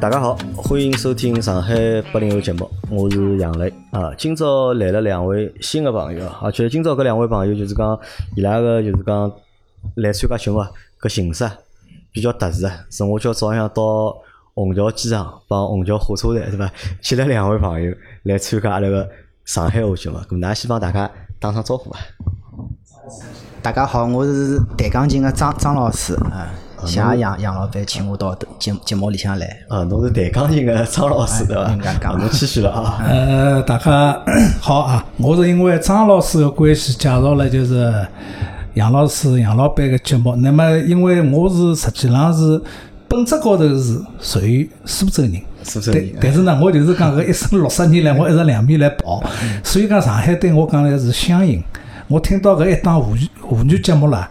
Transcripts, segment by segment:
大家好，欢迎收听上海八零后节目，我是杨磊啊。今朝来了两位新的朋友，而且今朝搿两位朋友就是讲伊拉个就是讲来参加节目搿形式比较特殊。是我叫早上到虹桥机场帮虹桥火车站对伐？接了 两位朋友来参加阿拉个上海话节目，搿㑚先帮大家打声招呼伐？大家好，我是弹钢琴个张张老师啊。谢谢杨杨老板请我到节节目里向来。啊，侬是弹钢琴个张老师对伐？侬谦虚了啊。呃，大家好啊，我是因为张老师个关系介绍了就是杨老师杨老板个节目。那么因为我是实际上是本质高头是属于苏州人，苏州人。但是呢，我就是讲搿一生六十年来，我一直两面来跑，所以讲上海对我讲来是乡音。我听到搿一档沪语沪语节目啦，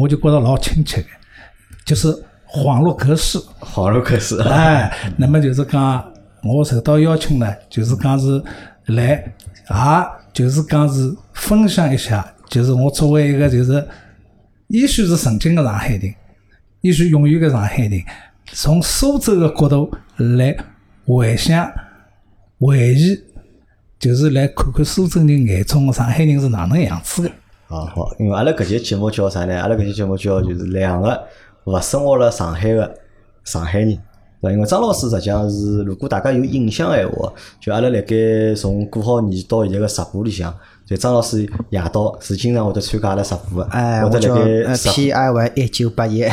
我就觉着老亲切个。就是恍若隔世，恍若隔世。哎，那么就是讲，我受到邀请呢，就是讲是来，也就是讲是分享一下，就是我作为一个就是也许是曾经的上海人，也许永远的上海人，从苏州的角度来回想、回忆，就是来看看苏州人眼中的上海人是哪能样子的。啊好，因为阿拉搿节节目叫啥呢？阿拉搿节节目叫就是两个。勿生活辣上海个上海人，对伐？因为张老师实际上是，如果大家有印象闲话，就阿拉辣盖从过好年到现在个直播里向，就张老师夜到是经常会得参加阿拉直播个，或者辣盖 P I Y 一九八一，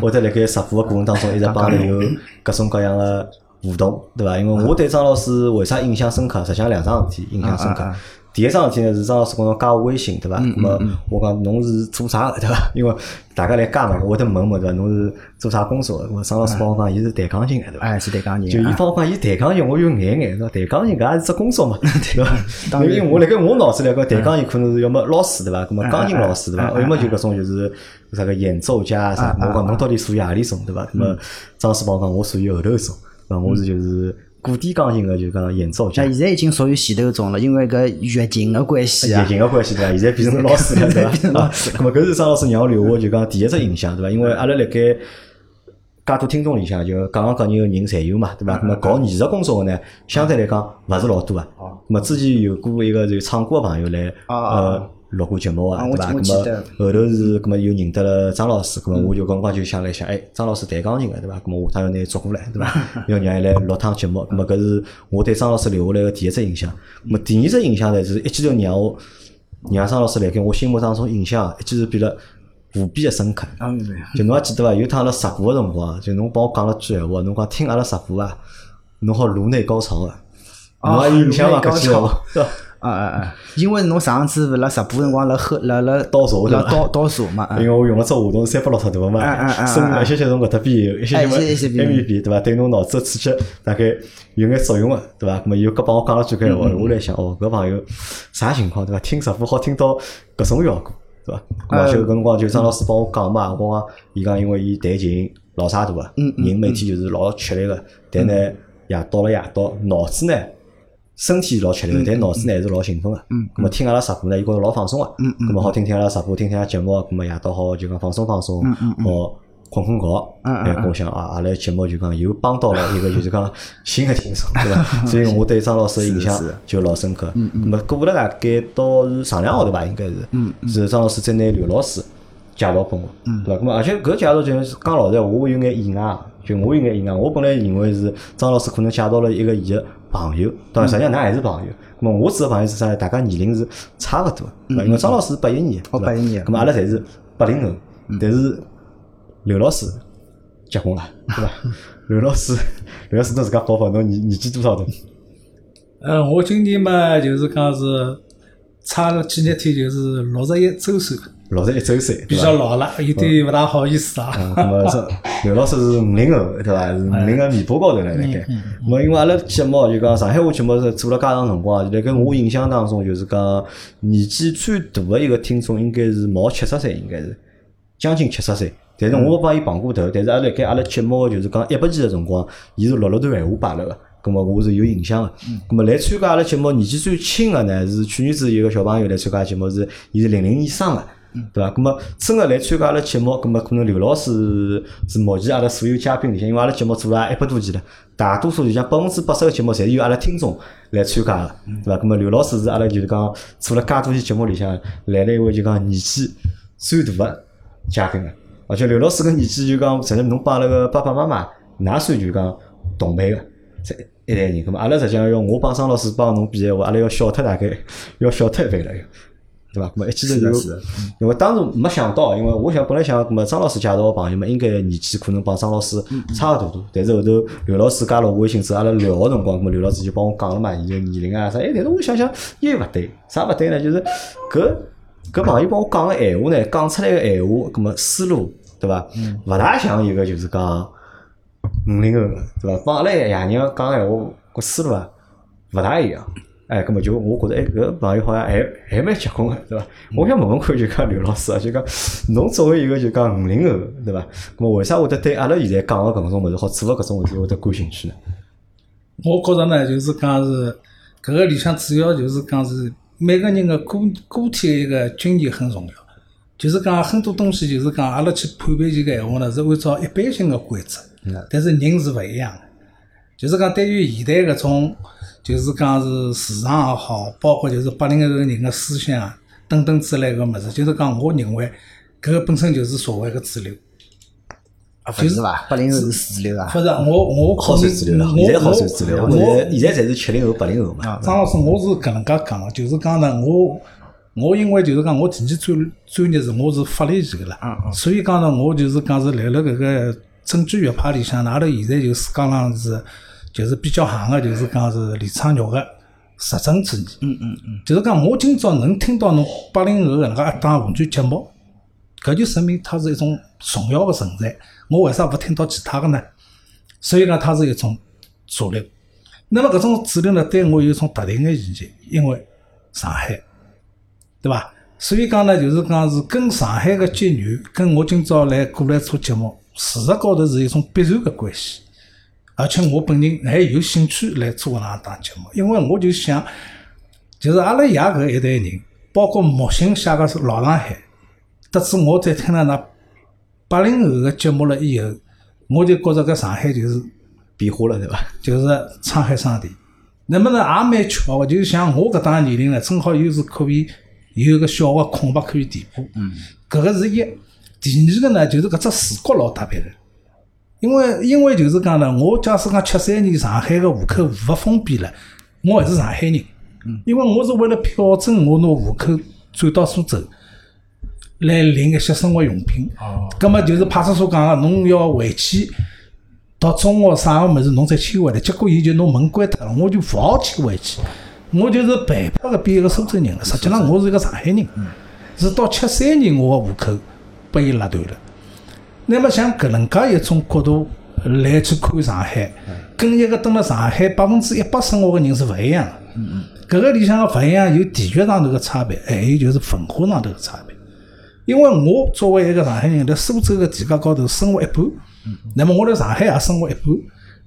或者辣盖直播个过程当中一直 帮阿拉有各种各样个互动，对伐？因为我对张老师为啥印象深刻？实际上两桩事体印象深刻。第一桩事体呢是张老师跟我加我微信，对伐？那么我讲侬是做啥个，对伐？因为大家来加嘛，我得问问，对伐？侬是做啥工作？我张老师帮我讲，伊是弹钢琴个，对伐？哎，是弹钢琴。就伊帮我讲，伊弹钢琴，我有眼眼，对伐？弹钢琴搿也是只工作嘛，对伐？因为我辣盖我脑子里，搿弹钢琴可能是要么老师，对伐？搿么钢琴老师，对伐？要么就搿种就是啥个演奏家啥？我讲侬到底属于何里种，对伐？那么张老师帮我讲，我属于后头种，对伐？我是就是。古典钢琴个就讲演奏家，现在已经属于前头种了，因为搿乐琴个关系啊。乐琴个关系对伐？现在变成老师了对伐？啊，那么搿是张老师让我留下就讲第一只印象对伐？因为阿拉辣盖介多听众里向，就各行各业个人侪有嘛对伐？那么搞艺术工作个呢，相对来讲勿是老多啊。哦。那么之前有过一个就唱歌个朋友来呃。录过节目啊，对伐？咁么后头是咁么又认得了张老师，咁么我就刚刚就想了一想，哎，张老师弹钢琴个，对伐？咁么下趟要拿伊捉过来，对伐？要让伊来录趟节目，咁么搿是我对张老师留下来个第一只印象。咁么第二只印象呢，就是一记头让我让张老师来盖我心目当中印象，一记头变了无比个深刻。就侬还记得伐？有趟阿拉直播个辰光，就侬帮我讲了句闲话，侬讲听阿拉直播啊，侬好颅内高潮个，侬还印象伐？搿句闲话。啊啊啊！因为侬上次勿辣直播辰光辣喝辣辣倒茶对伐？倒倒茶嘛。因为我用了只话筒是三百六十度嘛，声一些些从搿搭边有，一些些从埃面边对伐？对侬脑子刺激大概有眼作用个对伐？咾么又搿帮我讲了句搿闲话，我来想哦，搿朋友啥情况对伐？听直播好听到搿种效果对伐？咾就搿辰光就张老师帮我讲嘛，我讲伊讲因为伊弹琴老差大个，人每天就是老吃力个，但呢夜到了夜到脑子呢。身体老吃力，但脑子呢还是老兴奋个。嗯。咁么听阿拉直播呢，伊觉着老放松个。嗯嗯。咁么好听听阿拉直播，听听下节目，咁么夜到好就讲放松放松，好困困觉。嗯嗯。哎，我想啊，阿拉节目就讲又帮到了一个就是讲新的听众，对伐？所以我对张老师的印象就老深刻。嗯嗯。咁么过了大概到是上两个号头吧，应该是。嗯嗯。是张老师再拿刘老师介绍拨我，对伐？咁么而且搿介绍就是讲老实话，我有眼意外，就我有眼意外。我本来认为是张老师可能介绍了一个伊个。朋友，当然实际上，㑚还是朋友。咁么，我指个朋友是啥？大家年龄是差勿多。因为张老师八一年，哦，八一年。咁么，阿拉侪是八零后。但是刘老师结婚了，对伐？刘老师，刘老师侬自家报报，侬年年纪多少大？嗯，我今年嘛，就是讲是差了几日天，就是六十一周岁。六十一周岁，比较老了，有点勿大好意思啊。那么是刘老师是五零后，对伐？是五零个尾巴高头了，辣盖。那么因为阿拉节目就讲上海话节目是做了介长辰光，辣盖我印象当中就是讲年纪最大的一个听众应该是毛七十岁，应该是将近七十岁。但是我帮伊碰过头，但是阿拉盖阿拉节目就是讲一百期的辰光，伊是录了段闲话摆了个。咁么我是有印象个。咁么来参加阿拉节目年纪最轻个呢，是去年子有个小朋友来参加节目，是伊是零零年生个。对伐？咁么真个来参加阿拉节目，咁么可能刘老师是目前阿拉所有嘉宾里向，因为阿拉节目做了一百多期了，大多数就讲百分之八十个节目，侪是由阿拉听众来参加个，对伐？咁么刘老师是阿拉就是讲做了介多期节目里向来了一位就讲年纪最大个嘉宾个，而且刘老师个年纪就讲，甚至侬帮阿拉个爸爸妈妈，㑚算就讲同辈个，这一代人。咁么阿拉实际上要我帮张老师帮侬比个话，阿拉要小脱大概要小脱一倍了。对伐？咁么一记头就，因为当时没想到，因为我想本来想，咁么张老师介绍个朋友嘛，应该年纪可能帮张老师差勿多多。但是后头刘老师加了我微信之后，阿拉聊个辰光，咁么刘老师就帮我讲了嘛，伊个年龄啊啥。哎，但是我想想又勿对，啥勿对呢？就是搿搿朋友帮我讲个闲话呢，讲出来个闲话，咁么思路，对伐？勿大像一个就是讲五零后个，对伐？帮阿拉爷娘讲闲话，搿思路啊，勿大一样。哎，咁么就我觉着，哎，搿朋友好像还还蛮结棍个，对伐？我想问问看，就讲刘老师啊，就讲侬作为一个就讲五零后，对伐？咁么为啥会得对阿拉现在讲个搿种物事，好做个搿种事体会得感兴趣呢？我觉着呢，就是讲是搿个里向主要就是讲是每个人个个个体个一个经验很重要，就是讲很多东西就是讲阿拉去判别这个闲话呢，是按照一般性个规则，但是人是勿一样个，就是讲对于现代搿种。就是讲是市场也好，包括就是八零后人的思想等等之类个物事，就是讲我认为搿个本身就是社会个主流。啊，勿是伐？八零后是主流啊。勿是，我我好算主流了，现在好算主流。我现在才是七零后、八零后嘛。张老师，我是搿能介讲个，就是讲呢，我我因为就是讲我前期专专业是我是法律系个啦，所以讲呢，我就是讲是来了搿个证据学派里向，阿拉现在就是讲上是。就是比较行个，就是讲是李昌钰个实证主义。嗯嗯嗯。就是讲，我今朝能听到侬八零后搿能介一档文卷节目，搿就说明它是一种重要的存在。我为啥勿听到其他的呢？所以讲，它是一种主流。那么搿种主流呢，对我有一种特定的意义，因为上海，对伐？所以讲呢，就是讲是跟上海个结缘，跟我今朝来过来做节目，事实高头是一种必然个关系。而且我本人还有兴趣来做那档节目，因为我就想，就是阿拉爷搿一代人，包括木心写个老上海，得知我在听了那八零后个节目了以后，我就觉着搿上海就是变化了，对伐？就是沧海桑田。那么呢，也蛮巧个，就是像我搿档年龄呢，正好又是可以有个小个空白可以填补。嗯。搿个是一，第二个呢，就是搿只视角老特别个。因为因为就是讲呢，我假使讲七三年上海个户口户勿封闭了，我还是上海人。因为我是为了票证，我拿户口转到苏州来领一些生活用品。哦。葛么就是派出所讲个，侬要回去到中学啥个物事，侬再迁回来。结果伊就拿门关脱了，我就勿好迁回去。我就是被迫个变一个苏州人了。实际上我是一个上海人。是到七三年我个户口被伊拉断了。那么像搿能介一种角度来去看上海，跟一个蹲辣上海百分之一百生活个人是勿一样。嗯嗯。搿个里向个勿一样有地域上头个差别，还有就是文化上头个差别。因为我作为一个上海人，辣苏州个地界高头生活一半，那么我辣上海也生活一半，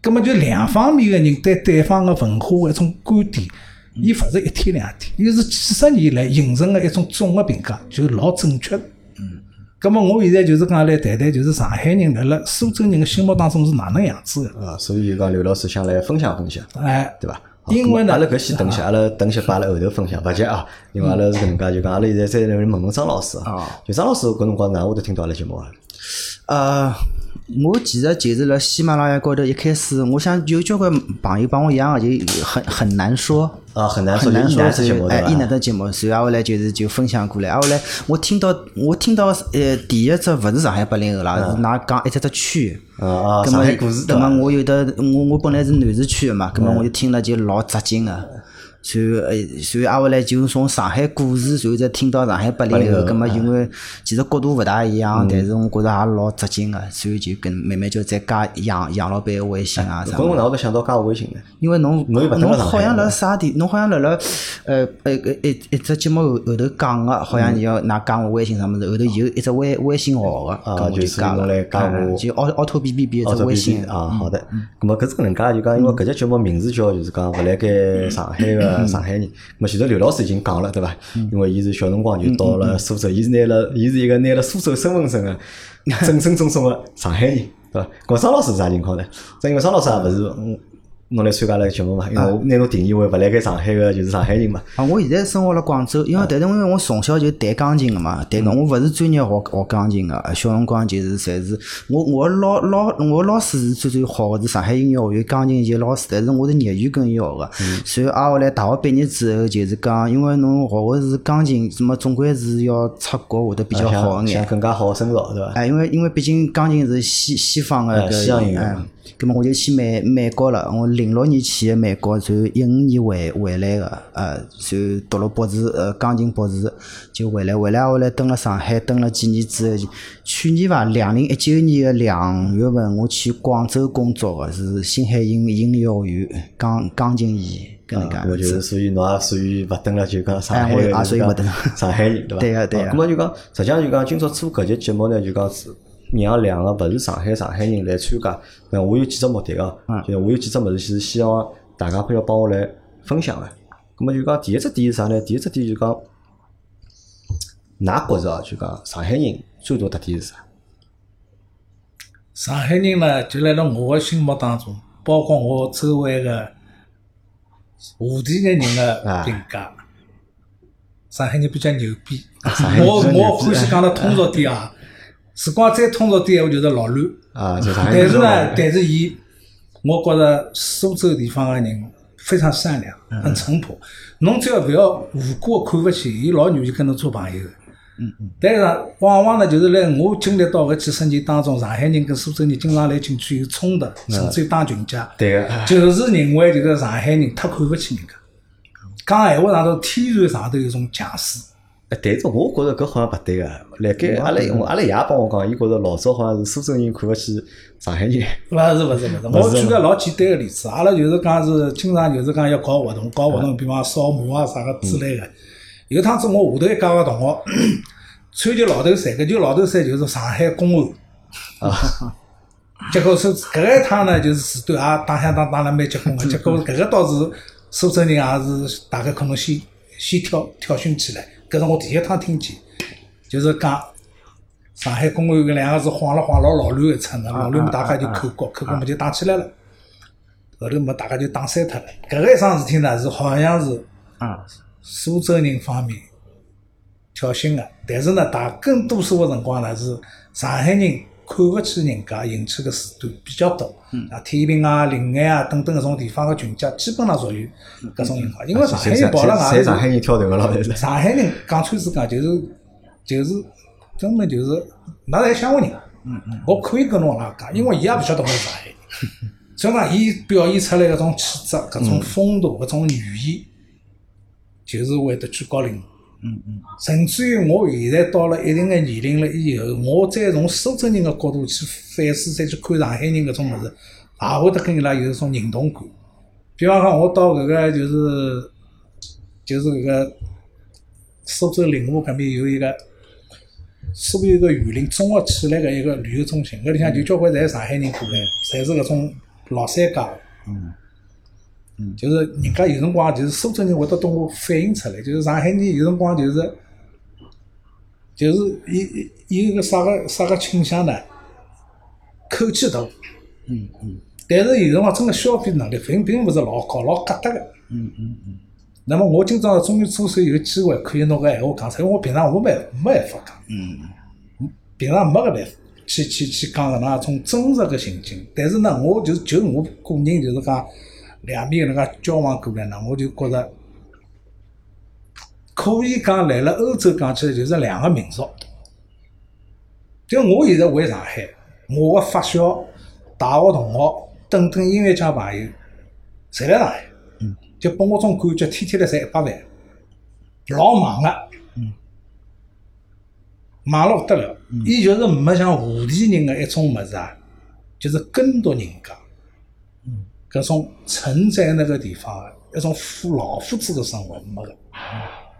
葛末就两方面个人对对方个文化一种观点，伊勿是一天两天，伊是几十年来形成个一种总个评价，就老正确。咁么，我现在就是讲来谈谈，就是上海人辣辣苏州人的心目当中是哪能样子的？啊，所以就讲刘老师想来分享分享，哎，对伐？因为呢，阿拉搿先等歇，阿拉等歇摆辣后头分享，勿急啊。因为阿拉是搿能介，就讲阿拉现在再来问问张老师啊。就张老师搿辰光哪会得听到阿拉节目啊？呃。我其实就是辣喜马拉雅高头，一开始我想有交关朋友帮我一样个，就很很难说。啊，很难说，很难说，哎，伊那的节目，然后后来就是就分享过来，后来我听到我听到呃第一只勿是上海八零后啦，是㑚讲一只只区，啊上海故事，对么我有的我我本来是南市区的嘛，葛么我就听了就老扎劲个。所以，呃，所以挨下来就从上海故事，然后再听到上海八零后，葛么因为其实角度勿大一样，但是我觉着也老扎劲个，所以就跟慢慢就再加杨杨老板个微信啊啥。搿我哪会得想到加微信呢？因为侬侬侬好像辣啥地，侬好像辣辣呃呃一一只节目后后头讲个，好像你要拿加我微信啥物事，后头有一只微微信号个，啊，就加我来加我，就奥奥特 B B B 一只微信啊，好的。葛么搿是搿能介，就讲因为搿只节目名字叫就是讲勿辣盖上海个。个上海人。么前头刘老师已经讲了，对伐？因为伊是小辰光就到了苏州，伊是拿了，伊是一个拿了苏州身份证个 正正宗宗个上海人，对伐？搿张老师是啥情况呢？正因为张老师也勿是。侬来参加了节目嘛？因为我拿侬定义为勿来盖上海个，就是上海人嘛。啊，我现在生活辣广州，因为但是因为我从小就弹钢琴个嘛，弹个我勿是专业学学钢琴个，小辰光就是侪是我我老老我老师是最最好个是上海音乐学院钢琴系老师，但是我是业余跟伊学个。随后挨下来大学毕业之后，就是讲，因为侬学个是钢琴，什么总归是要出国会得比较好一眼，更加好深造，对伐？哎，因为因为毕竟钢琴是西西方个西洋音乐。咁么我就去美美国了，我零六年去的美国，就一五年回回来个，呃，就读了博士，呃，钢琴博士，就回来，回来后来蹲了上海，蹲了几年之后，去年伐，两零一九年的两月份，我去广州工作个，是星海音音乐学院钢钢琴系，搿能介。我就是属于侬也属于勿蹲了，就讲上海个，就讲上海人，对伐？对个对个。咁么就讲，实际上就讲，今朝做搿节节目呢，就讲是。让两个勿是上海上海人来参加，那我有几只目的哦，就是我有几只物事是希望大家可以帮我来分享个。咁么就讲第一只点是啥呢？第一只点就讲，㑚觉着啊，就讲上海人最大特点是啥？上海人呢，就辣辣我个心目当中，包括我周围个华地个人个评价，上海人比较牛逼。我我欢喜讲得通俗点啊。时光再通俗点，话就是老乱。啊，但是呢，但是伊，我觉着苏州地方个人非常善良，很淳朴。侬只要勿要无辜看勿起，伊老愿意跟侬做朋友。嗯嗯。但是往往呢，就是辣我经历到搿几十年当中，上海人跟苏州人经常来景区有冲突，甚至于打群架。对个。就是认为这个上海人太看勿起人家，讲闲话上头天然上头有种强势。但是我觉着搿好像勿对个，辣盖阿拉我阿拉爷帮我讲，伊觉着老早好像是苏州人看勿起上海人。勿 是勿是勿 是，我举个老简单个例子，阿拉就是讲是经常就是讲要搞活动，搞活动，比方扫墓啊啥个之类个。有趟子我下头一家个同学穿件老头衫，搿件老头衫就是上海公安。啊。结果是搿一趟呢，就是时段也打相打打了蛮结棍个。结果搿个倒是苏州人也是大概可能先先挑挑衅起来。搿是我第一趟听见，就是讲上海公安搿两个字晃了晃，老老乱一出呢，老乱大家就口角，口角么就打起来了。后头么大家就打散脱了。搿个一桩事体呢，是好像是苏州人方面挑衅个，但是呢，大更多数个辰光呢是上海人。看勿起人家，引起个事端比较多。啊，天平啊、临安啊等等搿种地方个群架，基本上属于搿种情况。因为上海人跑了外头，上海人挑头个咯，上海人讲穿是讲，就是就是根本就是，㑚侪乡下人。嗯嗯。我可以跟侬拉讲，因为伊也勿晓得我是上海人。所以讲，伊表现出来搿种气质、搿种风度、搿种语言，就是会得居高临下。嗯嗯，甚至于我现在到了一定的年龄了以后，我再从苏州人的角度去反思，再去看上海人搿种物事，也会得跟伊拉有一种认同感。比方讲，我到搿个就是就是搿个苏州灵湖搿边有一个所有个园林综合起来个一个旅游中心，搿里向就交关侪上海人过来，侪是搿种老三家。嗯。就是人家有辰光就是苏州人会得懂我反映出来，就是上海人有辰光就是就是有有一个啥个啥个倾向呢？口气大，嗯嗯，但是有辰光真个消费能力并并勿是老高，老疙瘩个，嗯嗯嗯。那么我今朝终于左手有机会可以拿个闲话讲出来，我平常我没没办法讲，嗯，平常没个办法去去去讲搿能种真实个情景，但是呢，我就就我个人就是讲。两边搿能介交往过来呢，我就觉着可以讲来了欧洲讲起来就是两个民族。就我现在回上海，我个发小、大学同学等等音乐界朋友，侪来上海，就拨我种感觉，天天来赚一百万，老忙个，忙了不得了。伊就是没像华地人个一种物事啊，就是跟读人家。搿种存在那个地方一种富老夫子的生活没个，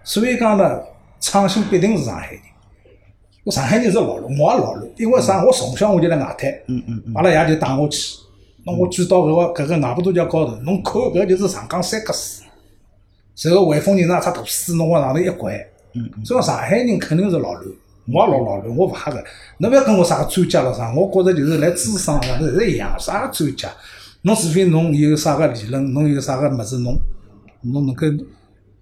所以讲呢，创新必定是上海人。我上海人是老卵，我也老卵，因为啥？我从小我就辣外滩，嗯嗯嗯，阿拉爷就带我去，那我举到搿个搿个外婆渡桥高头，侬看搿就是长江三角水，然后汇丰人场只大水侬往上头一掼，嗯，所以上海人肯定是老卵，我也老老卵，我勿吓个。侬勿要跟我啥个专家了啥，我觉着就是来智商上头侪是一样，啥专家？侬除非侬有啥个理论，侬有啥个物事，侬侬能够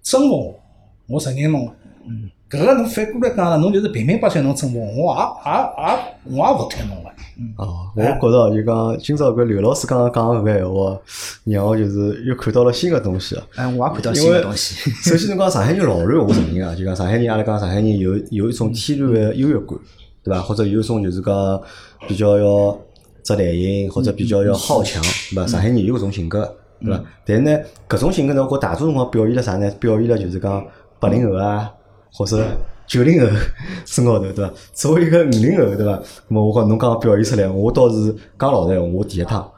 征服我，我承认侬。嗯。搿个侬反过来讲了，侬就是平民百姓，侬征服我，我也也也我也勿听侬个。哦，我觉着就讲今朝搿刘老师刚刚讲搿个闲话，让我就是又看到了新个东西。哎，我也看到新个东西。首先侬讲上海人老乱，我承认啊，就讲上海人阿拉讲上海人有有一种天然个优越感，对伐？或者有一种就是讲比较要执耐心，或者比较要好强，对伐？上海人有搿种性格，对伐？但是呢，搿种性格呢，我大多数辰光表现了啥呢？表现了就是讲八零后啊。或者九零后 身高头，对伐？作为一个五零后，对伐？那么我讲侬刚刚表现出来，我倒是讲老实闲话，我第一趟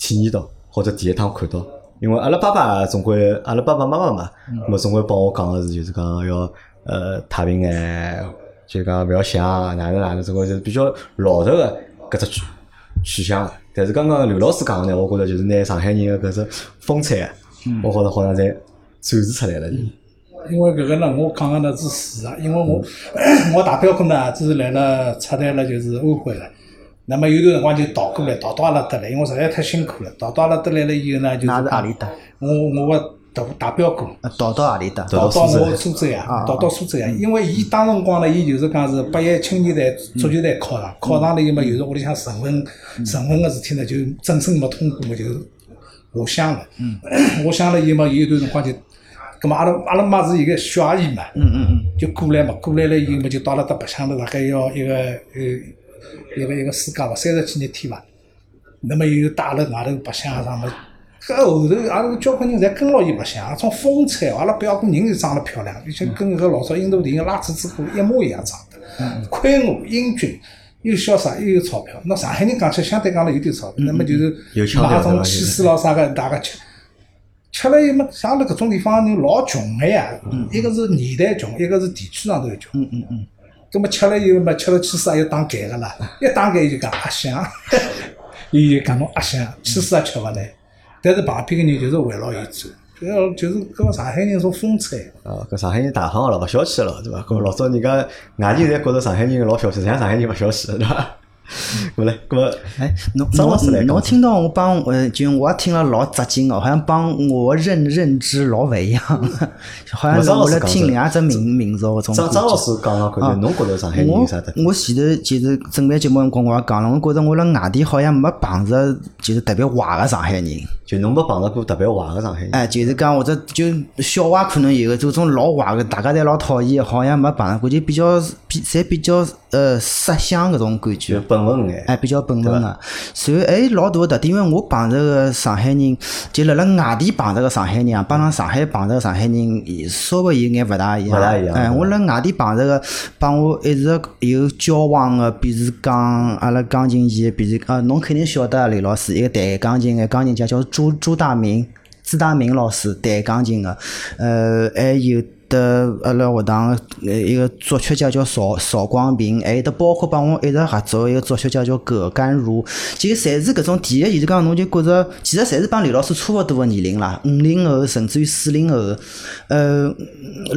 体验到，或者第一趟看到，因为阿拉爸爸总归，阿拉爸爸妈妈嘛，那么总归帮我讲个是，就是讲要呃太平眼，就讲勿要想哪能哪能，总归是比较老实个搿只取取向。但是刚刚刘老师讲的呢，我觉着就是拿上海人个搿只风采，我觉着好像侪展示出来了。因为搿个呢，我讲个呢是事实，因为我 我大表哥呢，只是来了出台了就是安徽了，那么有段辰光就逃过来，逃到阿拉搭来，因为实在太辛苦了，逃到阿拉搭来了以后呢，就是哪是阿里搭？我我个大大表哥，逃到阿里搭？逃到我苏州呀，逃到苏州呀，因为伊当辰光呢，伊就是讲是八一青年队足球队考上，考上了以后嘛，又是屋里向成婚成婚个事体呢，就正式没通过嘛，就下乡了。嗯，下乡了以后嘛，有一段辰光就。咁么阿拉阿拉妈是一个小阿姨嘛，嗯嗯嗯，就过来嘛，过来了以后嘛，就到了搭白相了，大概要一个呃一个一个暑假伐，三十几日天伐。那么又带了外头白相啥么？搿后头阿拉交关人侪跟牢伊白相，啊种风采，阿拉表哥人又长得漂亮，而且跟搿老早印度电影《拉子之歌》一模一样长得，魁梧英俊，又潇洒又有钞票。那上海人讲起相对讲了有点钞票，那么就是买种气势咯啥个，大家吃。吃了又没像辣搿种地方人老穷个呀，一个是年代穷，一个是地区上头穷。嗯嗯嗯。葛末吃了以后嘛，吃了气势也要打嗝个啦，一打盖就讲阿香，伊就讲侬阿香，气势也吃勿来。但是旁边个人就是围绕伊转，就是搿个上海人种风采。啊，搿上海人大方了，勿小气了，对伐？搿老早人家外地侪觉着上海人老小气，实际上上海人勿小气，对伐？过来，过来。哎，侬侬侬听到我帮呃，就我也听了老扎劲哦，好像帮我认认知老勿一样，好像是我来听两只民民族搿种。张张老师讲讲看，侬觉着上海人有啥的？我前头就是准备节目辰光，我也讲了，我觉着我辣外地好像没碰着就是特别坏个上海人。就侬没碰着过特别坏个上海人？哎，就是讲或者就小坏可能有个，就种老坏个，大家侪老讨厌，好像没碰着过，就比较比侪比较呃色相搿种感觉。本分眼。哎，比较本分个。随后哎老大个特点，因为我碰着个上海人，就辣辣外地碰着个上海人啊，帮上上海碰着个上海人稍微有眼勿大一样。勿大一样。哎，我辣外地碰着个，帮我一直有交往个，比如讲阿拉钢琴系，比如啊，侬肯定晓得刘老师，一个弹钢琴个钢琴家叫朱朱大明，朱大明老师弹钢琴个，呃，还有。的阿拉学堂一个作曲家叫邵邵光平，还有得包括帮我一直合作一个作曲家叫葛甘如，就侪是搿种第一，就是讲侬就觉着，其实侪是帮刘老师差勿多个年龄啦，五零后甚至于四零后，呃，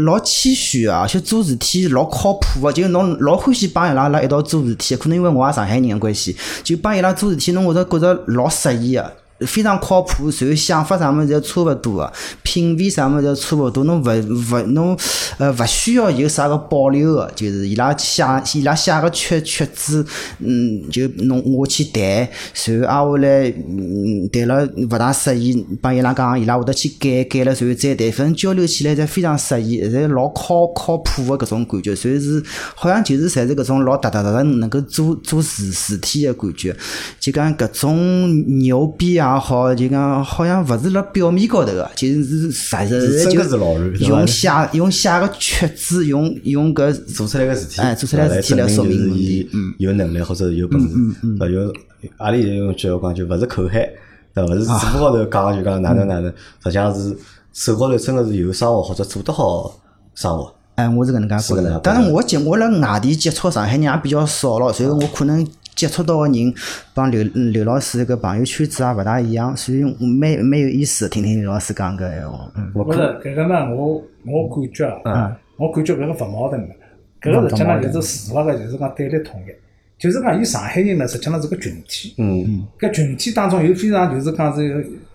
老谦虚啊，而且做事体老靠谱个，就侬老欢喜帮伊拉拉一道做事体，可能因为我也上海人个关系，就帮伊拉做事体，侬会得觉着老适意个。非常靠谱，然后想法上面侪差勿多个，品味上面侪差勿多。侬勿勿侬呃勿需要有啥个保留个，就是伊拉写伊拉写个曲曲子，嗯，就侬我去弹，然后挨下来嗯弹了勿大适意，帮伊拉讲，伊拉会得去改改了，然后再弹，反正交流起来侪非常适意，侪老靠靠谱个搿种感觉，所以是好像就是侪是搿种老踏踏实实能够做做事事体个感觉，就讲搿种牛逼啊！也好，就讲好像勿是辣表面高头个，就是实实在在用写用写个曲子，用用搿做出来个事体，哎，做出来事体来说明问题，嗯，有能力或者有本事，对有阿里用句话讲，就勿是口嗨，对勿是嘴巴高头讲就讲哪能哪能，实际上是手高头真个是有生活或者做得好生活。哎，我是搿能介觉着。但是，我接我辣外地接触上海人也比较少咯，所以我可能。接触到个人帮刘刘老师个朋友圈子也勿大一样，所以蛮蛮有意思，听听刘老师讲搿闲话。嗯，勿是搿个呢，我我感觉啊，我感觉搿个勿矛盾个，搿个实际上就是事实个，就是讲对立统一，就是讲伊上海人呢，实际上是个群体。嗯嗯。搿群体当中有非常就是讲是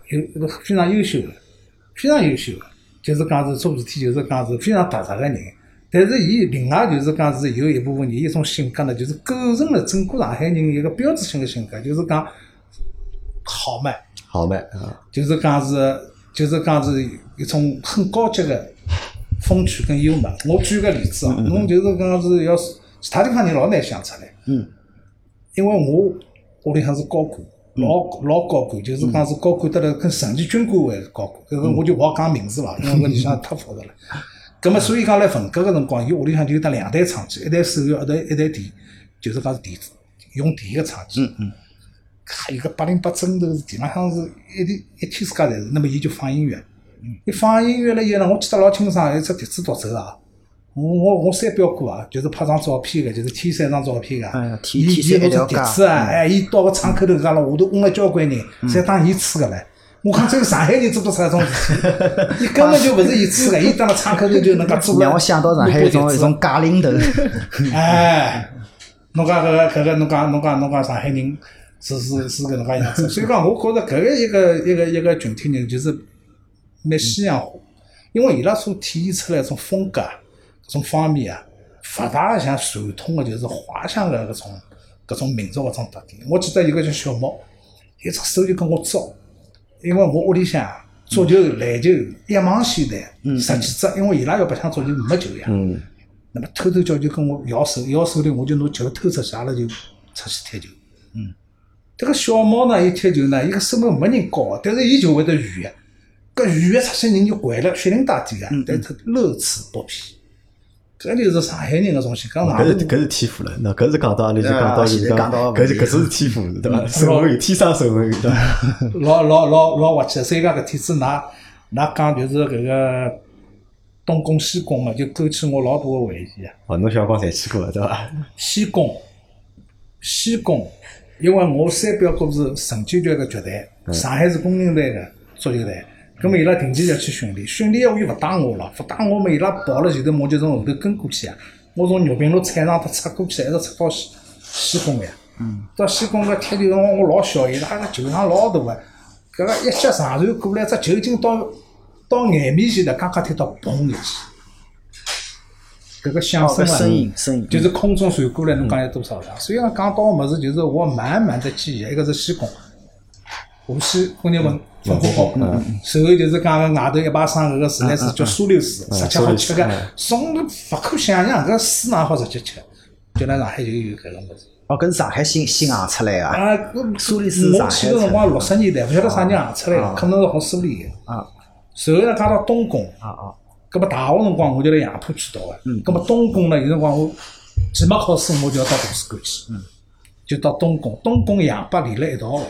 有有个非常优秀个，非常优秀个，就是讲是做事体就是讲是非常踏实个人。但是，伊另外就是讲是有一部分人一种性格呢，就是构成了整个上海人一个标志性的性格，就是讲豪迈，豪迈啊，就是讲是，就是讲是一种很高级的风趣跟幽默。我举个例子啊，侬就是讲是要其他地方人老难想出来，嗯，因为我屋里向是高官，老老高官，就是讲是高官得了跟省级军官还是高官，搿个我就勿好讲名字了，因为搿里向太复杂了。咁么，所以讲来文革个辰光，伊屋里向就得两台唱机，一台手摇，一台一台电，就是讲是电用电个唱机。嗯嗯。还有个八零八针头，基本上是一天一天自家侪是。那么伊就放音乐，伊放音乐了以后呢，我记得老清爽，有只笛子独奏啊。我我我三表哥啊，就是拍张照片个，就是添三张照片个。伊伊拿只笛子啊，哎，伊到个窗口头讲了，下头嗡了交关人，侪当伊吹个唻。我看只有上海人做得出搿种事体，伊根本就勿是伊吹个，伊当了窗口头就能介做。让我想到上海一种一种假领头。哎，侬讲搿个搿个，侬讲侬讲侬讲上海人是是是搿能介样子，所以讲我觉着搿个一个一个一个群体人就是蛮西洋化，因为伊拉所体现出来种风格搿种方面啊，勿大像传统个就是华夏个搿种搿种民族搿种特点。我记得有个叫小毛，一只手就跟我招。因为我屋里向足球、篮球一网线的十几只，因为伊拉要白相足球没球呀。嗯。那么偷偷叫就跟我摇手，摇手的我就拿球偷出去，阿拉就出去踢球。嗯。这个小猫呢，伊踢球呢，伊个身高没人高，但是伊就会得远。搿远的出去人就掼了，血淋大地个，但是乐此不疲。搿就是上海人搿种性格。搿是搿是天赋了，那搿是讲到阿里就讲到就是讲，搿是搿是天赋，对伐？手纹有天生手纹有的。老老老老滑稽，所以讲搿天子㑚㑚讲就是搿个东宫西宫嘛，就勾起我老大个回忆啊。哦，侬小辰光侪去过对伐？西宫，西宫，因为我三表哥是成绩局个局队，上海市工人队个足球队。咁么伊拉定期要去训练，训练话又勿带我了，勿带我么，伊拉跑了前头，我就从后头跟过去啊。我从玉屏路菜场头出过去，一直出到西西宫呀。嗯。到西宫个踢球辰光，我老小，伊拉个球场老大个，搿个一脚上传过来，只球进到到眼面前了，刚刚踢到嘣一记，搿个响声声音声音，就是空中传过来，侬讲有多少场？所以讲讲到物事，就是我满满的记忆，一个是西宫。无锡工业文文化高，然后就是讲个外头一排生搿个自来水叫苏流水，直接好吃个，从勿可想象，搿水哪好直接吃？就辣上海就有搿个物事。哦，搿是上海新新行出来个。啊，苏黎水我去个辰光六十年代，勿晓得啥人行出来个，可能是好苏黎个。啊。随后呢，讲到东宫。啊啊。搿么大学辰光我就辣杨浦区读个。嗯。搿么东宫呢，有辰光我期末考试我就要到图书馆去。嗯。就到东宫，东宫杨八连辣一道个。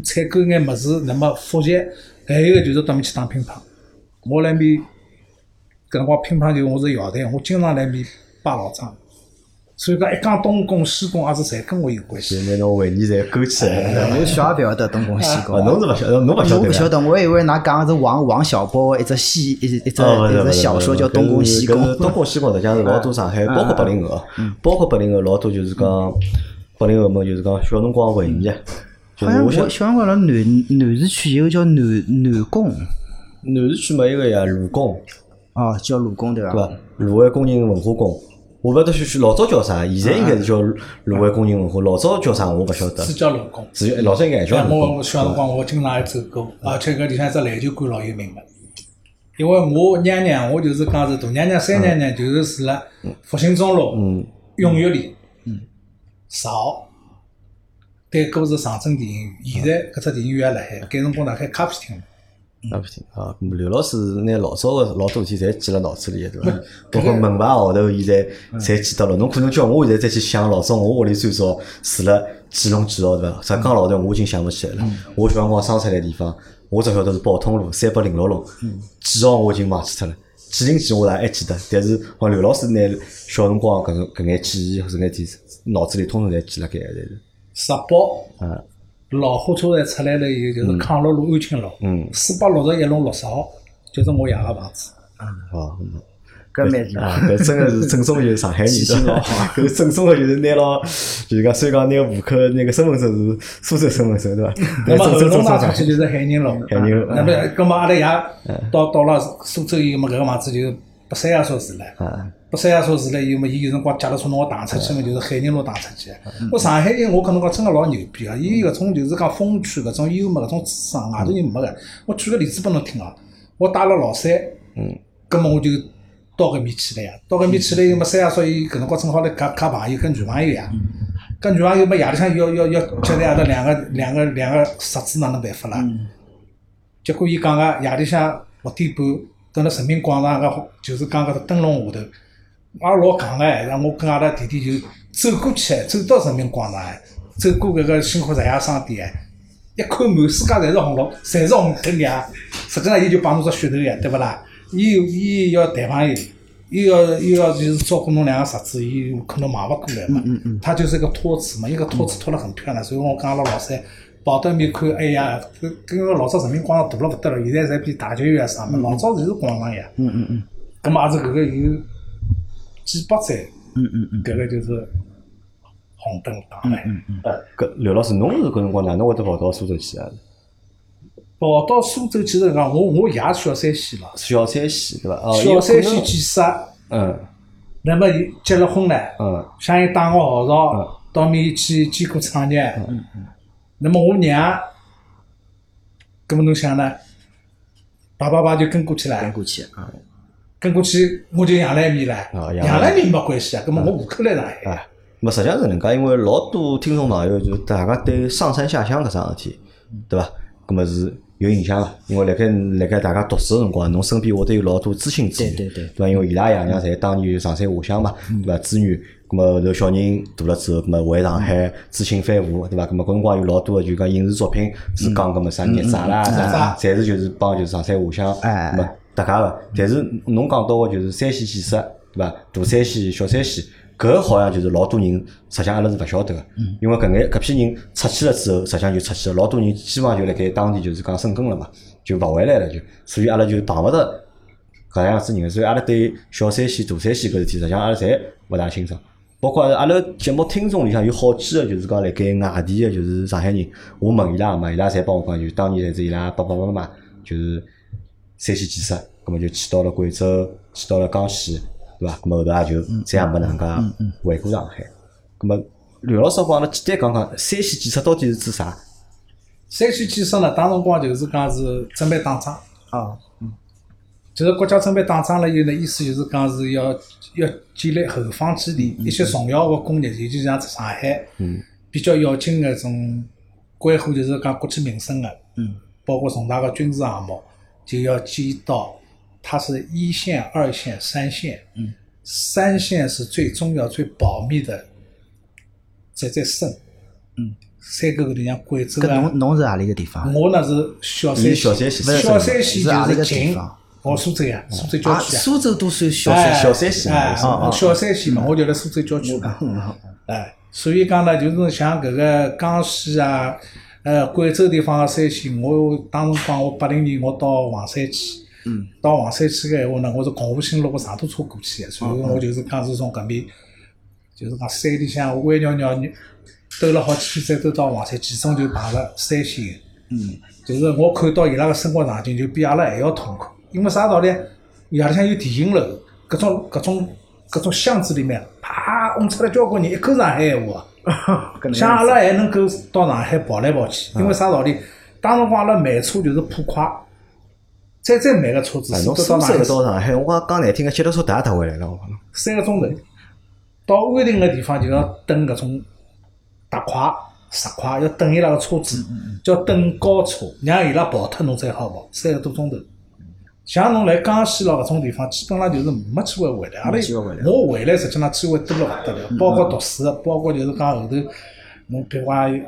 采购眼物事，那么复习，还有个就是到面去打乒乓。我来面，搿辰光乒乓球我是校队，我经常来面摆老张。所以讲一讲东宫西宫，也是侪跟我有关系。拿侬回忆侪勾起来了。我小也勿晓得东宫西宫。侬是勿晓得，侬勿晓得。我勿晓得，我以为㑚讲是王王小波一只戏，一一只一只小说叫《东宫西宫》。东宫西宫实际上是老多上海，包括八零后，包括八零后老多就是讲八零后们就是讲小辰光回忆。好像我小辰光辣南南市区有个叫南南宫，南市区没有个呀，鲁宫。哦，叫鲁宫对伐？对伐？鲁汇工人文化宫，我勿晓得区区老早叫啥，现在应该是叫鲁汇工人文化，老早叫啥我勿晓得。是叫鲁宫。是老早应该叫鲁宫。我小辰光我经常也走过，而且搿里向只篮球馆老有名个，因为我娘娘，我就是讲是大娘娘、三娘娘，就是住辣复兴中路永悦里，少。对，搿是长征电影院，现在搿只电影院也辣海，搿辰光呢开咖啡厅。咖啡厅啊，刘老师拿老早个老多事体侪记辣脑子里，对伐？包括门牌号头，现在侪记得了。侬可能叫我现在再去想老早我屋里最早住了几弄几号，对伐？实讲老头我已经想勿起来了。我小辰光生出来地方，我只晓得是宝通路三百零六弄，几号我已经忘记脱了。几零几我也还记得，但是像刘老师拿小辰光搿搿眼记忆或者眼点脑子里通通侪记辣盖，侪是。石宝，老火车站出来了以后，就是康乐路、安庆路，嗯。四百六十一弄六十号，就是我爷个房子。嗯，好。搿蛮厉害，搿真个是正宗就是上海人，搿正宗个就是拿牢，就是讲虽然讲拿户口那个身份证是苏州身份证对伐？那么后弄上出去就是海宁路，海宁路。那么，搿么阿拉爷到到了苏州以后，么搿个房子就不三亚所住了。不三亚所住了以后么，伊有辰光借了车侬打出去嘛，就是海宁路打出去。我上海人，我可能讲真个老牛逼个，伊搿种就是讲风趣搿种幽默搿种智商，外头人没个。我举个例子拨侬听哦，我带了老三，嗯，搿么我就。到搿面去了呀，到搿面去了，因为三亚说伊搿辰光正好来夹夹朋友，跟女朋友呀，跟女朋友么夜里向要要要接待阿拉两个两个两个侄子哪能办法啦？结果伊讲个夜里向六点半，蹲辣人民广场个，就是讲搿个灯笼下头，也老戆个，让我跟阿拉弟弟就走过去，走到人民广场，走过搿个新华日亚商店，一看满世界侪是红绿，侪是红灯呀，实际上伊就帮侬只噱头呀，对勿啦？伊伊要谈朋友，伊要伊要就是照顾侬两个侄子，伊可能忙勿过来嘛。嗯嗯他就是一个托词嘛，一个托词托了很漂亮。所以我讲阿拉老三跑到面看，哎呀，跟跟个老早人民广场大了勿得了，现在侪变大剧院啥么？老早就是广场呀。嗯嗯嗯。咁么也是搿个有几百载。嗯嗯嗯。搿个就是红灯打来。嗯嗯。呃，搿刘老师，侬是搿辰光哪能会得跑到苏州去啊？跑到苏州，其实讲我我爷小三喜了。小三喜对伐？小三喜几岁？嗯。那么伊结了婚了。嗯。想伊打个号召到面去兼顾创业。嗯嗯。那么我娘，搿么侬想呢？爸爸爸就跟过去了。跟过去啊。跟过去，我就养了一面了。啊，养了一面没关系啊。搿么我户口来上海。啊。么实际上是搿能介，因为老多听众朋友就大家对上山下乡搿桩事体，对伐？搿么是。有影响个，因为辣盖辣盖大家读书个辰光，侬身边会得有老多知心子女，对对对，因为伊拉爷娘侪当年上山下乡嘛，对伐？子女，咁么后头小人大了之后，咁么回上海知青翻户，对伐？咁么搿辰光有老多个就讲影视作品是讲搿么啥孽债啦，啥，侪是就是帮就是上山下乡，咁么搭界个。但是侬讲到个就是山西建设，对伐？大山西、小山西。搿好像就是老多人，实际上阿拉是勿晓得个，因为搿眼搿批人出去了之后，实际上就出去了，老多人基本上就辣盖当地就是讲生根了嘛，就勿回来了就，所以阿拉就碰勿着搿样子人，所以阿拉对小山西、大山西搿事体，实际上阿拉侪勿大清爽。包括阿拉节目听众里向有好几个，就是讲辣盖外地个，就是上海人，我问伊拉嘛，伊拉侪帮我讲，就当年侪是伊拉爸爸妈妈就是山西建设，葛末就去到了贵州，去到了江西。对伐？咁么后头也就再也没能介回过上海。咁么刘老师帮阿拉简单讲讲山西建设到底是指啥？山西建设呢，当辰光就是讲是准备打仗啊，嗯，就是国家准备打仗了以后呢，意思就是讲是要要建立后方基地，一些重要的工业，尤其像上海，嗯，比较要紧个种关乎就是讲国计民生的，嗯，包括重大的军事项目，就要建到。它是一线、二线、三线，嗯，三线是最重要、最保密的，在在省，嗯，山沟搿里向贵州啊。侬侬是哪里个地方？我呢是小山西，小山西，小山西就是近，哦，苏州呀，苏州郊区啊。苏州都算小山小山西嘛，小山西嘛，我就辣苏州郊区嘛。哎，所以讲呢，就是像搿个江西啊，呃，贵州地方个山西，我当时讲我八零年我到黄山去。嗯，到黄山去个闲话呢，我是公务新路个长途车过去个，所以我就是讲是从搿边，就是讲山里向弯绕绕兜了好几圈，再兜到黄山，其中就碰着三线。嗯，就是我看到伊拉个生活场景就比阿拉还要痛苦，因为啥道理？夜里向有电信楼，搿种搿种搿种巷子里面，啪，轰出来交关人，一口上海闲话，像阿拉还能够到上海跑来跑去，因为啥道理？当辰光阿拉慢车就是普快。再再买个车子，侬收收到上海，我讲讲难听个，脚踏车踏也踏回来了，我讲。三个钟头，到安定个地方就要等搿种特快、十快，要等伊拉个车子，叫等高车，让伊拉跑脱侬才好跑，三个多钟头。像侬来江西咯搿种地方，基本上就是没机会回来。阿拉我回来实际上机会多了勿得了，包括读书，包括就是讲后头侬比如讲。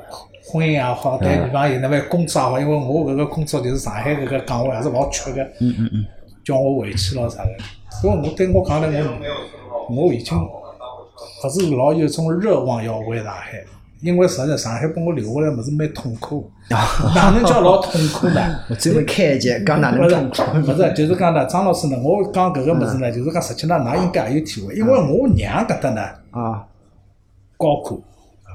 婚姻也好，对女朋友那份工作也好，因为我搿个工作就是上海搿个岗位还是老缺个，嗯嗯嗯，叫我回去咯啥个。所以我对我讲了，我我已经勿是老有种热望要回上海，因为实在上海拨我留下来物事蛮痛苦，哪能叫老痛苦呢？我专门开一节讲哪能痛苦。勿是，就是讲呢，张老师呢，我讲搿个物事呢，就是讲实际上，㑚应该也有体会，因为我娘搿搭呢，啊，高科，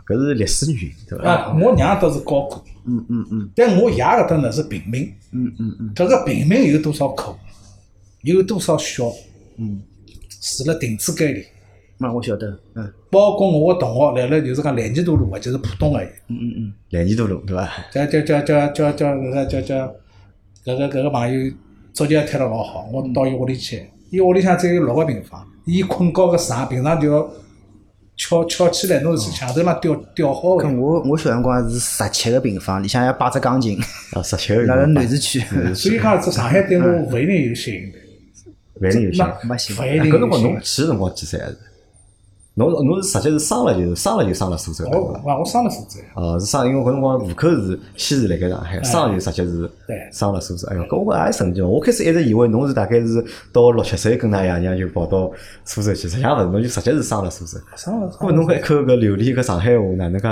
搿是历史原因，对伐？啊，我娘倒是高科，嗯嗯嗯，但我爷搿搭呢是平民，嗯嗯嗯，搿个平民有多少苦，有多少小，嗯，住辣亭子间里。那我晓得，嗯，包括我个同学来了，就是讲蓝旗渡路个，就是浦东个，嗯嗯嗯，蓝旗渡路对伐？叫叫叫叫叫叫搿个叫叫搿个搿个朋友足球也踢得老好，我到伊屋里去，伊屋里向只有六个平方，伊困觉个床平常就要翘翘起来，侬是墙头浪吊吊好个。我我小辰光是十七个平方，里向要摆只钢琴。啊，十七个。辣辣南市区，所以讲这上海对我勿一定有吸引力。勿一定有吸引力，没吸引力。搿辰光侬去个辰光几岁啊？侬侬是直接是生了就是生了就生了苏州对伐？我生了苏州。哦，是生，因为搿辰光户口是先是辣盖上海，生了就直接是生了苏州。哎哟，搿我也神奇哦！我开始一直以为侬是大概是到六七岁跟㑚爷娘就跑到苏州去，实际上勿是，侬就直接是生了苏州。生了。咾侬一口搿流利搿上海话哪能介？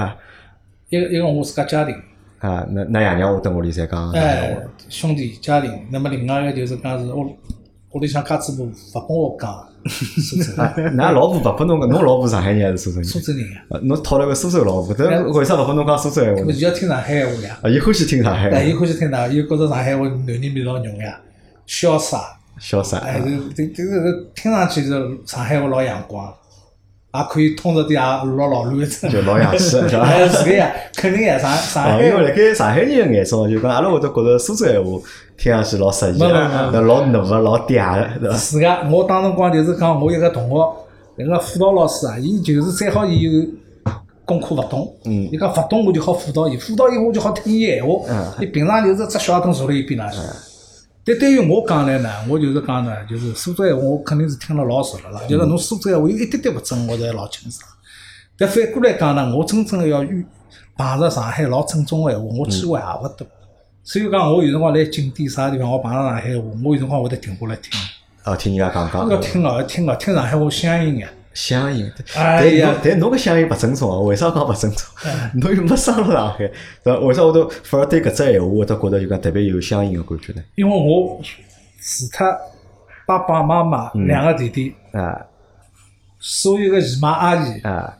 一个一个我自家家庭。啊，那那爷娘我等屋里侪讲。哎，兄弟家庭，那么另外一个就是讲是屋屋里向家主部勿帮我讲。苏州啊，㑚老婆勿拨侬个，侬老婆上海人还是苏州人？苏州人啊。侬讨了个苏州老婆，但为啥勿拨侬讲苏州闲话？伊要听上海闲话呀。啊，伊欢喜听上海。哎，伊欢喜听上，伊觉着上海话男人味老浓呀，潇洒。潇洒。哎，这这这个听上去是上海话老阳光。也可以通着点啊，老老卵子，就老洋气，是吧？是个呀，肯定呀，上上海。因为辣盖上海人个眼中，就讲阿拉会得觉着苏州闲话听上去老适意，那老怒个，老嗲个，对伐？是个，我当辰光就是讲，我一个同学，那个辅导老师啊，伊就是最好伊有功课勿懂，嗯，伊讲勿懂我就好辅导伊，辅导伊我就好听伊闲话，嗯，伊平常就是只小凳坐辣伊边浪向。但对于我讲来呢，我就是讲呢，就是苏州闲话，我肯定是听了老熟了啦。就是侬苏州闲话有一点点勿准，我侪老清爽。但反过来讲呢，我真正要遇碰着上海老正宗个闲话，我机会也勿多。所以讲，我有辰光来景点啥地方，我碰着上海话，我有辰光会得停下来听。哦，听人家讲讲。要听哦，要听哦，听上海话乡音个。乡音，但侬但侬个乡音勿正宗哦，为啥讲勿正宗？侬又没生辣上海，对伐？为啥我都反而对搿只闲话，我都觉得就讲特别有乡音个感觉呢？因为我除脱爸爸妈妈两个弟弟啊，所有个姨妈阿姨啊，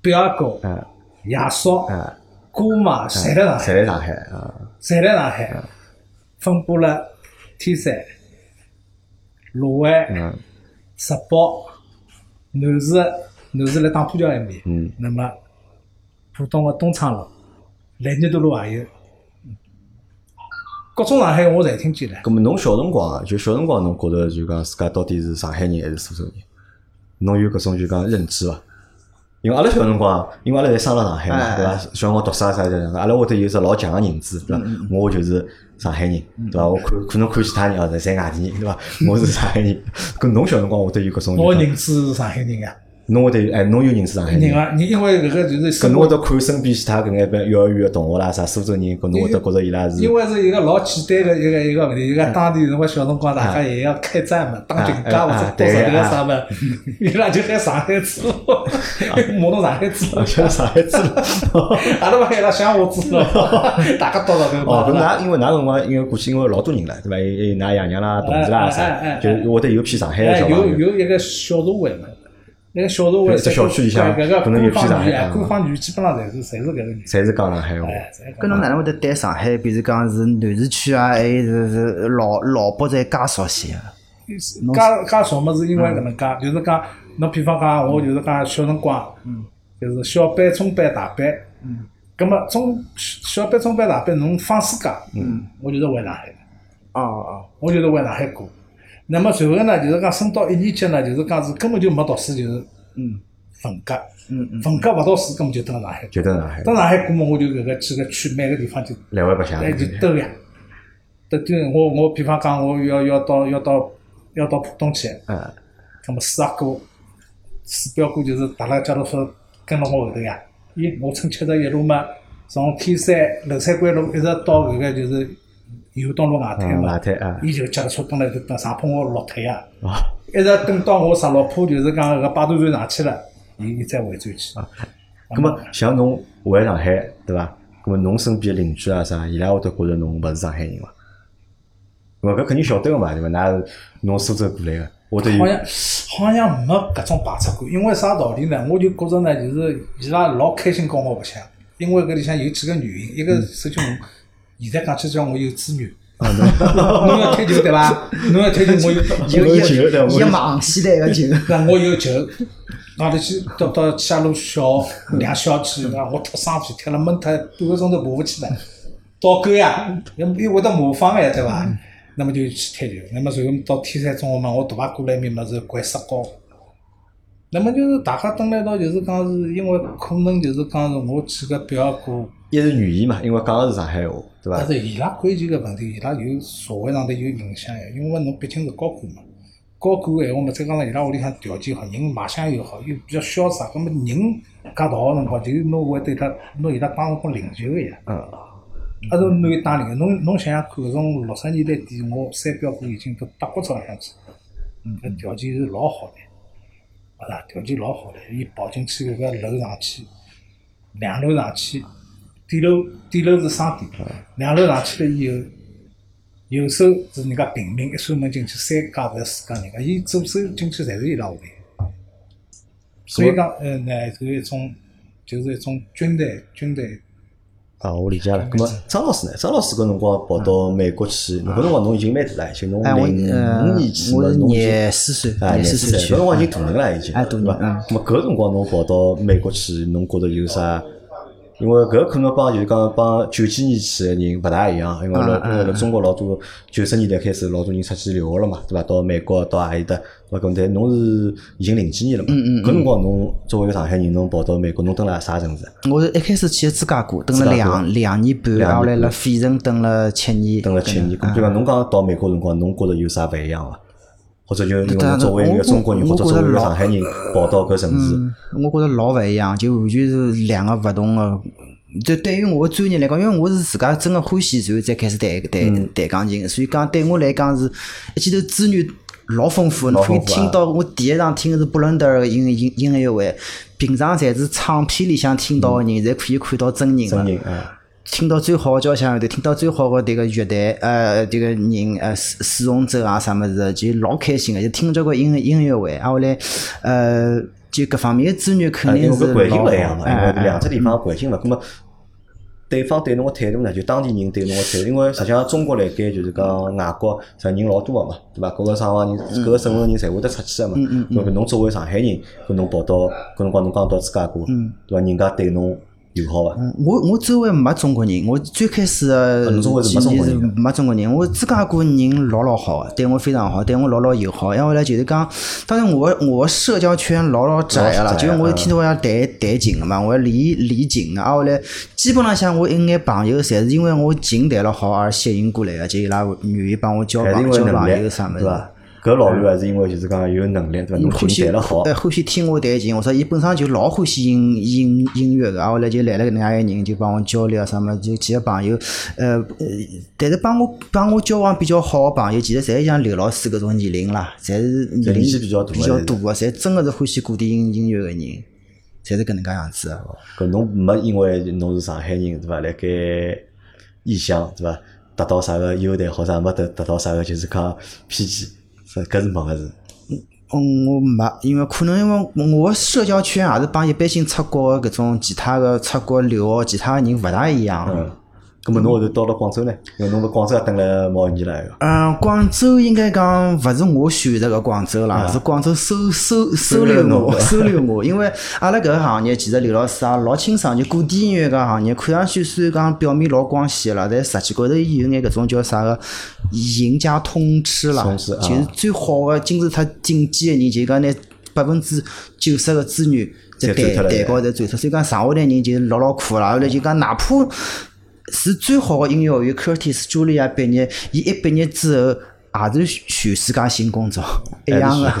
表阿哥啊，爷叔啊，姑妈，侪辣上海，侪辣上海啊，侪辣上海，分布了天山、卢湾、石宝。南市，南市辣打浦桥埃面，嗯，那么浦东个东昌路、蓝旗渡路也有，各种上海我侪听见了。咁么侬小辰光啊，就小辰光侬觉着就讲自家到底是上海人还是苏州人？侬有搿种就讲认知伐？因为阿拉小辰光，因为阿拉侪生辣上海嘛，对伐？小辰光读书啊啥的，阿拉会得有只老强个认知，对伐？我就是上海人，对伐？我看可能看其他人哦，侪外地人，对伐？我是上海人，跟侬小辰光会得有搿种。我认知是上海人呀。侬会得哎，侬又认识上海人啊？你因为搿个就是，搿侬会得看身边其他搿眼班幼儿园个同学啦，啥苏州人，搿侬会得觉着伊拉是。因为是一个老简单个一个一个问题，就讲当地辰光小辰光大家也要开战嘛，打群架或者多少个啥嘛，伊拉就喊上海猪，骂侬上海子，叫上海猪，阿拉勿喊伊拉乡下猪咯，大家多少都。哦，搿㑚因为㑚辰光因为过去因为老多人了，对伐？有有㑚爷娘啦、同事啦啥，就会得有批上海个小朋友。有有一个小社会嘛。那个小社会，在小区里向，可能有批上海，官方语基本上侪是侪是搿个人，侪是讲上海话。搿侬哪能会得对上海，比如讲是南市区啊，还是是老老北在介熟悉啊？介介熟么是因为搿能介，就是讲，侬比方讲，我就是讲小辰光，嗯，就是小班、中班、大班，嗯，葛末中小班、中班、大班，侬放暑假，嗯，我就是回上海，哦哦，我就是回上海过。那么随后呢，就是讲升到一年级呢，就是讲是根本就没读书，就是嗯，分隔，嗯嗯，分隔勿读书，根本就蹲上海，就蹲上海，蹲上海过么，我就搿个几个区每个地方就来回白相，哎就兜呀，兜就我我比方讲我要要到要到要到浦东去，嗯，那么四阿哥、四表哥就是踏了脚踏车跟了我后头呀，咦我乘七十一路嘛，从天山娄山关路一直到搿个就是。有东路外滩嘛，伊就脚踏车蹲辣就等上坡我落腿啊，一直等到我十六坡，就是讲搿摆渡船上去了，伊伊再回转去。咁么像侬回上海，对伐？咾么侬身边邻居啊啥，伊拉会得觉着侬勿是上海人伐？咾搿肯定晓得个嘛，对伐？㑚侬苏州过来个，我得好像好像没搿种排斥感，因为啥道理呢？我就觉着呢，就是伊拉老开心跟我白相，因为搿里向有几个原因，一个首先我现在讲起叫我有资源。侬要踢球对伐？侬要踢球，我有有有一忙起来个球。那我有球，外头去到到下路小两小去，那我踢上去踢了闷脱半个钟头爬勿起来，倒够呀，又又会得模仿个对伐？那么就去踢球，那么随后到天山中学嘛，我大伯过来面嘛是掼石膏。那么就是大家蹲辣一道，就是讲是因为可能就是讲是我几个表哥。一是语言嘛，因为讲个是上海话，对伐？但是伊拉关键个问题，伊拉有社会上头有影响呀。因为侬毕竟是高官嘛，高官个闲话嘛，再加上伊拉屋里向条件好，人卖相又好，又比较潇洒，葛末人介大个辰光，就是侬会对他，侬伊拉当成领袖个呀。嗯。啊，侬侬又当领袖，侬侬想想看，搿种六十年代底，我三表哥已经到德国招上去，嗯，搿条件是老好的，啊啦，条件老好的，伊跑进去搿个楼上去，两楼上去。底楼底楼是商店，两楼上去了以后，右手是人家平民，一扇门进去，三家勿是自家人家，伊左手进去侪是伊拉屋里。所以讲，呃，呢是一种，就是一种军队，军队。啊，我理解了。那么张老师呢？张老师搿辰光跑到美国去，搿辰光侬已经蛮大了，就侬零五年去嘛，侬廿四岁，廿四岁，搿辰光已经大人了，已经，对伐？那么搿辰光侬跑到美国去，侬觉着有啥？因为搿可能帮就是讲帮九几年去个人勿大一样，因为老辣中国老多九十年代开始老多人出去留学了嘛，对伐？到美国到阿里搭，对伐？但侬是已经零几年了嘛？搿辰光侬作为一个上海人，侬跑到美国，侬蹲辣啥城市？我是一开始去芝加哥，蹲了两两年半，后来辣费城蹲了七年。蹲了七年，对伐？侬讲到美国辰光，侬觉着有啥勿一样伐？或者就因为作为一个中国人，或者作为一个上海人，跑到搿城市，我觉着老勿一样，就完全是两个勿同个。就，对于我专业来讲，因为我是自家真个欢喜，然后再开始弹弹弹钢琴，所以讲对我来讲是一记头资源老丰富。侬可以听到我第一场听的是布伦德尔音音音乐会，平常侪是唱片里向听到个人，侪可以看到真人了。听到最好个交响乐队，听到最好个迭个乐队，呃，迭个人，呃，使使用者啊，啥物事，就老开心个，就听这个音音乐会，啊，后来，呃，就各方面个资源肯定是老。环境勿一样嘛，因为两只地方环境勿，那么对方对侬个态度呢，就当地人对侬个态度，因为实际上中国辣盖就是讲外国实人老多个嘛，对伐？各个省份人，各个省份人侪会得出去个嘛。那么侬作为上海人，搿侬跑到搿辰光侬刚到芝加哥，对伐？人家对侬。友好伐？我我周围没中国人，我最开始个几年是没中国人。我芝加哥人老老好，对我非常好，对我老老友好。然后来就是讲，当然我我社交圈老老窄个啦，就是我天天我要弹弹琴个嘛，我要练练琴个。啊，后来基本浪向我一眼朋友，侪是因为我琴弹了好而吸引过来个，就伊拉愿意帮我交朋交朋友啥物事。搿老远还是因为就是讲有能力，对伐？侬欢喜弹了好，欢喜听我弹琴。我说伊本身就老欢喜音音音乐个，后来就来了搿能介个人，就帮我交流啊，啥么就几个朋友。呃呃，但是帮我帮我交往比较好个朋友，其实侪像刘老师搿种年龄啦，侪是年龄比较大比较大个，侪真个是欢喜古典音音乐个人，侪是搿能介样子个。搿侬没因为侬是上海人，对伐？辣盖异乡，对伐？得到啥个优待，或者没得得到啥个就是讲偏见。搿是没个是。嗯，我没，因为可能因为我社交圈也是帮一般性出国搿种其他个出国留学其他个人勿大一样。咁么侬后头到了广州呢？因为侬辣广州也等了毛年了。嗯，广州应该讲勿是我选择个广州啦，是广州收收收留我，收留我。因为阿拉搿个行业其实刘老师也老清爽，就古典音乐搿行业，看上去虽然讲表面老光鲜啦，但实际高头有眼搿种叫啥个赢家通吃啦，就是最好个金字塔顶尖个人，就讲拿百分之九十个资源在蛋蛋糕头赚脱。所以讲剩下来人就老老苦啦，后来就讲哪怕。是最好的音乐学院，Curtis Julia 毕业，伊一毕业之后也是全世界新工作，一样的。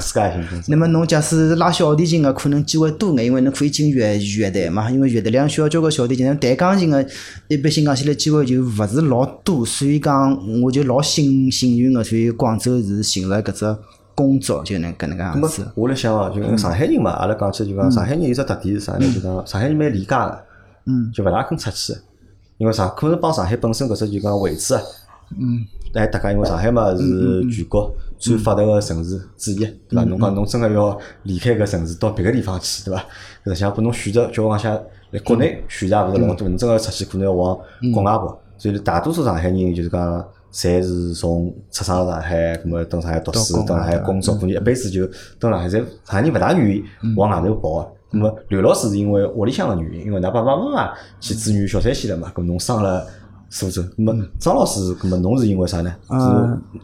那么侬假使拉小提琴的，可能机会多眼，因为侬可以进乐乐队嘛，因为乐队里需要交关小提琴。弹钢琴的，一般性讲起来机会就勿是老多，所以讲我就老幸幸运的，所以广州是寻了搿只工作，就能搿能介样子。我来想哦，就上海人嘛，阿拉讲起就讲上海人有只特点是啥呢？就讲上海人蛮理解的。就勿大肯出去，因为上可能帮上海本身搿只就讲位置啊，嗯，哎，大家因为上海嘛是全国最发达个城市之一，对伐？侬讲侬真个要离开搿城市到别个地方去，对伐？实际上拨侬选择，叫我讲下，辣国内选择也勿是老多，侬真个出去可能要往国外跑，所以大多数上海人就是讲。侪是从出生上海，咁么到上海读书，到上海工作，可能一辈子就到上海，侪上海人勿大愿意往外头跑个。咁么刘老师是因为屋里向个原因，因为㑚爸爸妈妈去支援小山西了嘛，咁侬生了。苏州，那么张老师，咁么侬是因为啥呢？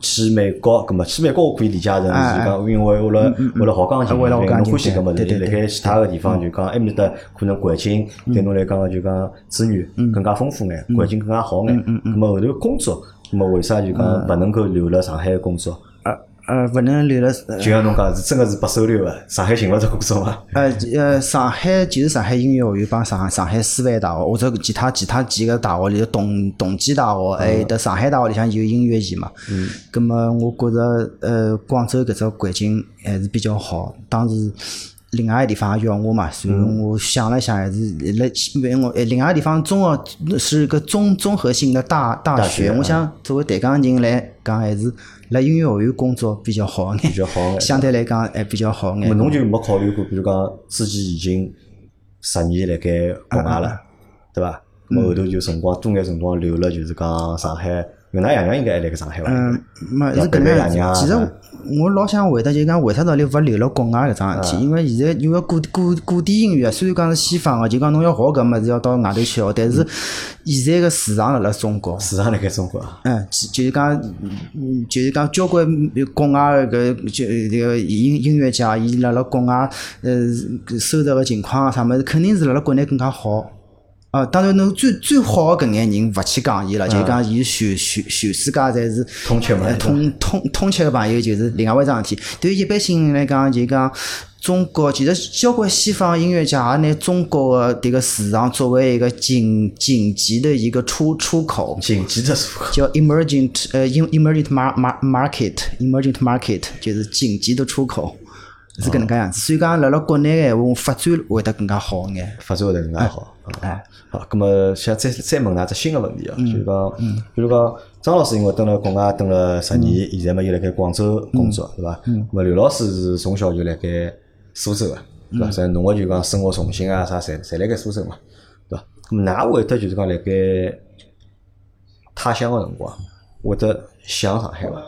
是去美国，咁么去美国我可以理解成是讲，因为为了为了学钢琴，为了侬欢喜搿么子，辣盖其他个地方就讲埃面搭可能环境对侬来讲就讲资源更加丰富眼，环境更加好眼。咁么后头工作，咁么为啥就讲勿能够留辣上海工作？呃，勿能留了。就像侬讲，是真个是不收留个，上海寻勿着工作嘛？呃 呃，上海就是上海音乐学院帮上海上海师范大学或者其他其他几个大学里，同同济大学，还有得上海大学里向有音乐系嘛。嗯。咁么，我觉着呃，广州搿只环境还是比较好。当时另外个地方也要我嘛，所以我想了想，还是来因为我另外个地方中学是个综综合性的大大学，我想作为弹钢琴来讲还是。辣音乐学院工作比较好眼，比较好眼，相对来讲还比较好眼。侬就没考虑过，比如讲自己已经十年辣盖国外了，对伐？后头就辰光多眼辰光留了，就是讲上海。因为㑚爷娘应该还辣盖上海伐？嗯，没是搿能样。其实我老想回答，就讲为啥道理勿留辣国外搿桩事体？因为现在因为古古古典音乐虽然讲是西方个，就讲侬要学搿物事要到外头去学，但是现在个市场辣辣中国。市场辣盖中国。嗯，就是讲，就是讲交关国外搿就迭个音音乐家，伊辣辣国外呃收入个情况啊啥物事，肯定是辣辣国内更加好。啊，当然，侬最最好个搿眼人勿去讲伊了，就讲伊全全全世界侪是通吃嘛，通通通吃个朋友就是另外一桩事体。对于一般性人来讲，就讲中国其实交关西方音乐家也拿中国个迭个市场作为一个紧紧急的一个出出口，紧急的出口叫 emergent 呃 emergent mar mar market emergent market 就是紧急的出口。是搿能介样子，所以讲辣辣国内个闲话，发展会得更加好一眼，发展会得更加好。哎，好，咁么想再再问㑚只新个问题啊，就是讲，比如讲张老师因为蹲辣国外蹲了十年，现在嘛又辣盖广州工作，对伐？咁么刘老师是从小就辣盖苏州个，对伐？所以侬个就讲生活重心啊啥，侪侪辣盖苏州嘛，对伐？咁么㑚会得就是讲辣盖他乡个辰光，会得想上海伐？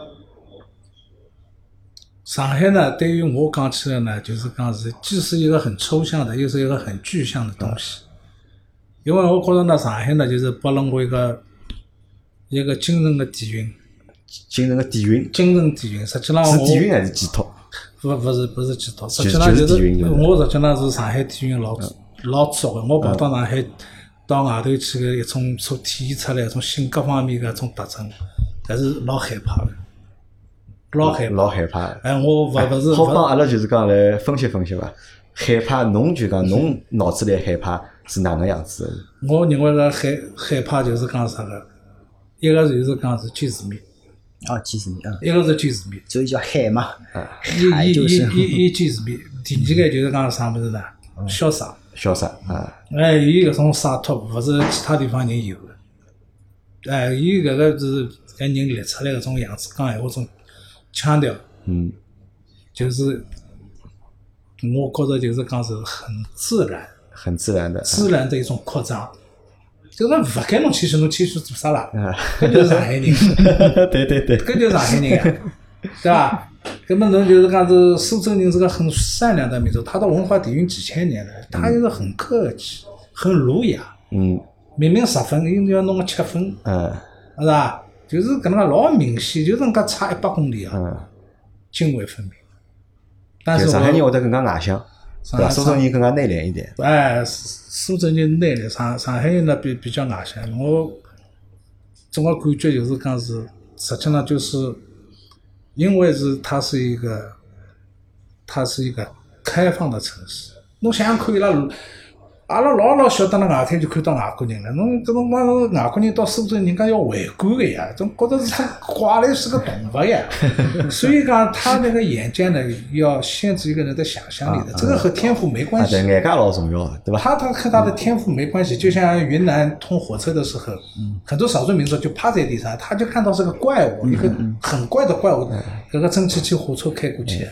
上海呢，对于我讲起来呢，就是讲是既是一个很抽象的，又是一个很具象的东西。因为我觉着呢，上海呢，就是拨了我一个一个精神的底蕴。精神的底蕴。精神底蕴，实际上是底蕴还是寄托？不，不是，不是寄托。实际上就是，我实际上是上海底蕴老老足的。我跑到上海，到外头去个一种所体现出来一种性格方面的一种特征，还是老害怕的。老害老害怕，哎，我勿勿是好帮阿拉就是讲来分析分析伐？害怕，侬就讲侬脑子里害怕是哪能样子？我认为个害害怕就是讲啥个？一个就是讲是见世面，啊，见世面啊，一个是见世面，所以叫海嘛，海就是。一、一、一见世面，第二个就是讲啥物事呢？潇洒，潇洒啊！哎，伊搿种洒脱，勿是其他地方人有的。哎，伊搿个是搿人立出来搿种样子，讲闲话种。腔调，嗯，就是我觉着就是讲是很自然，很自然的，自然的一种扩张。就是勿该侬谦虚，侬谦虚做啥啦？搿就是上海人。对对对，搿就是上海人呀，对伐？搿么侬就是讲是苏州人是个很善良的民族，他的文化底蕴几千年了，他就是很客气，很儒雅。嗯，明明十分，伊要弄个七分，嗯，是吧？就是搿能介老明显，就是搿差一百公里啊，泾渭分明。但是上海人会得更加外向，对吧？苏州人更加内敛一点。哎，苏州人内敛，上上海人呢比比较外向。我总个感觉就是讲是，实际上就是因为是它是一个，它是一个开放的城市。侬想想看，伊拉阿拉老老晓得那外滩就看到外国人了，侬搿种讲外国人到苏州，人家要围观个呀，总觉得是怪来是个动物呀。所以讲他那个眼界呢，要限制一个人的想象力的，这个和天赋没关系。眼界老重要，对吧？他他和他的天赋没关系，就像云南通火车的时候，很多少数民族就趴在地上，他就看到是个怪物，一个很怪的怪物，搿个蒸汽机火车开过去。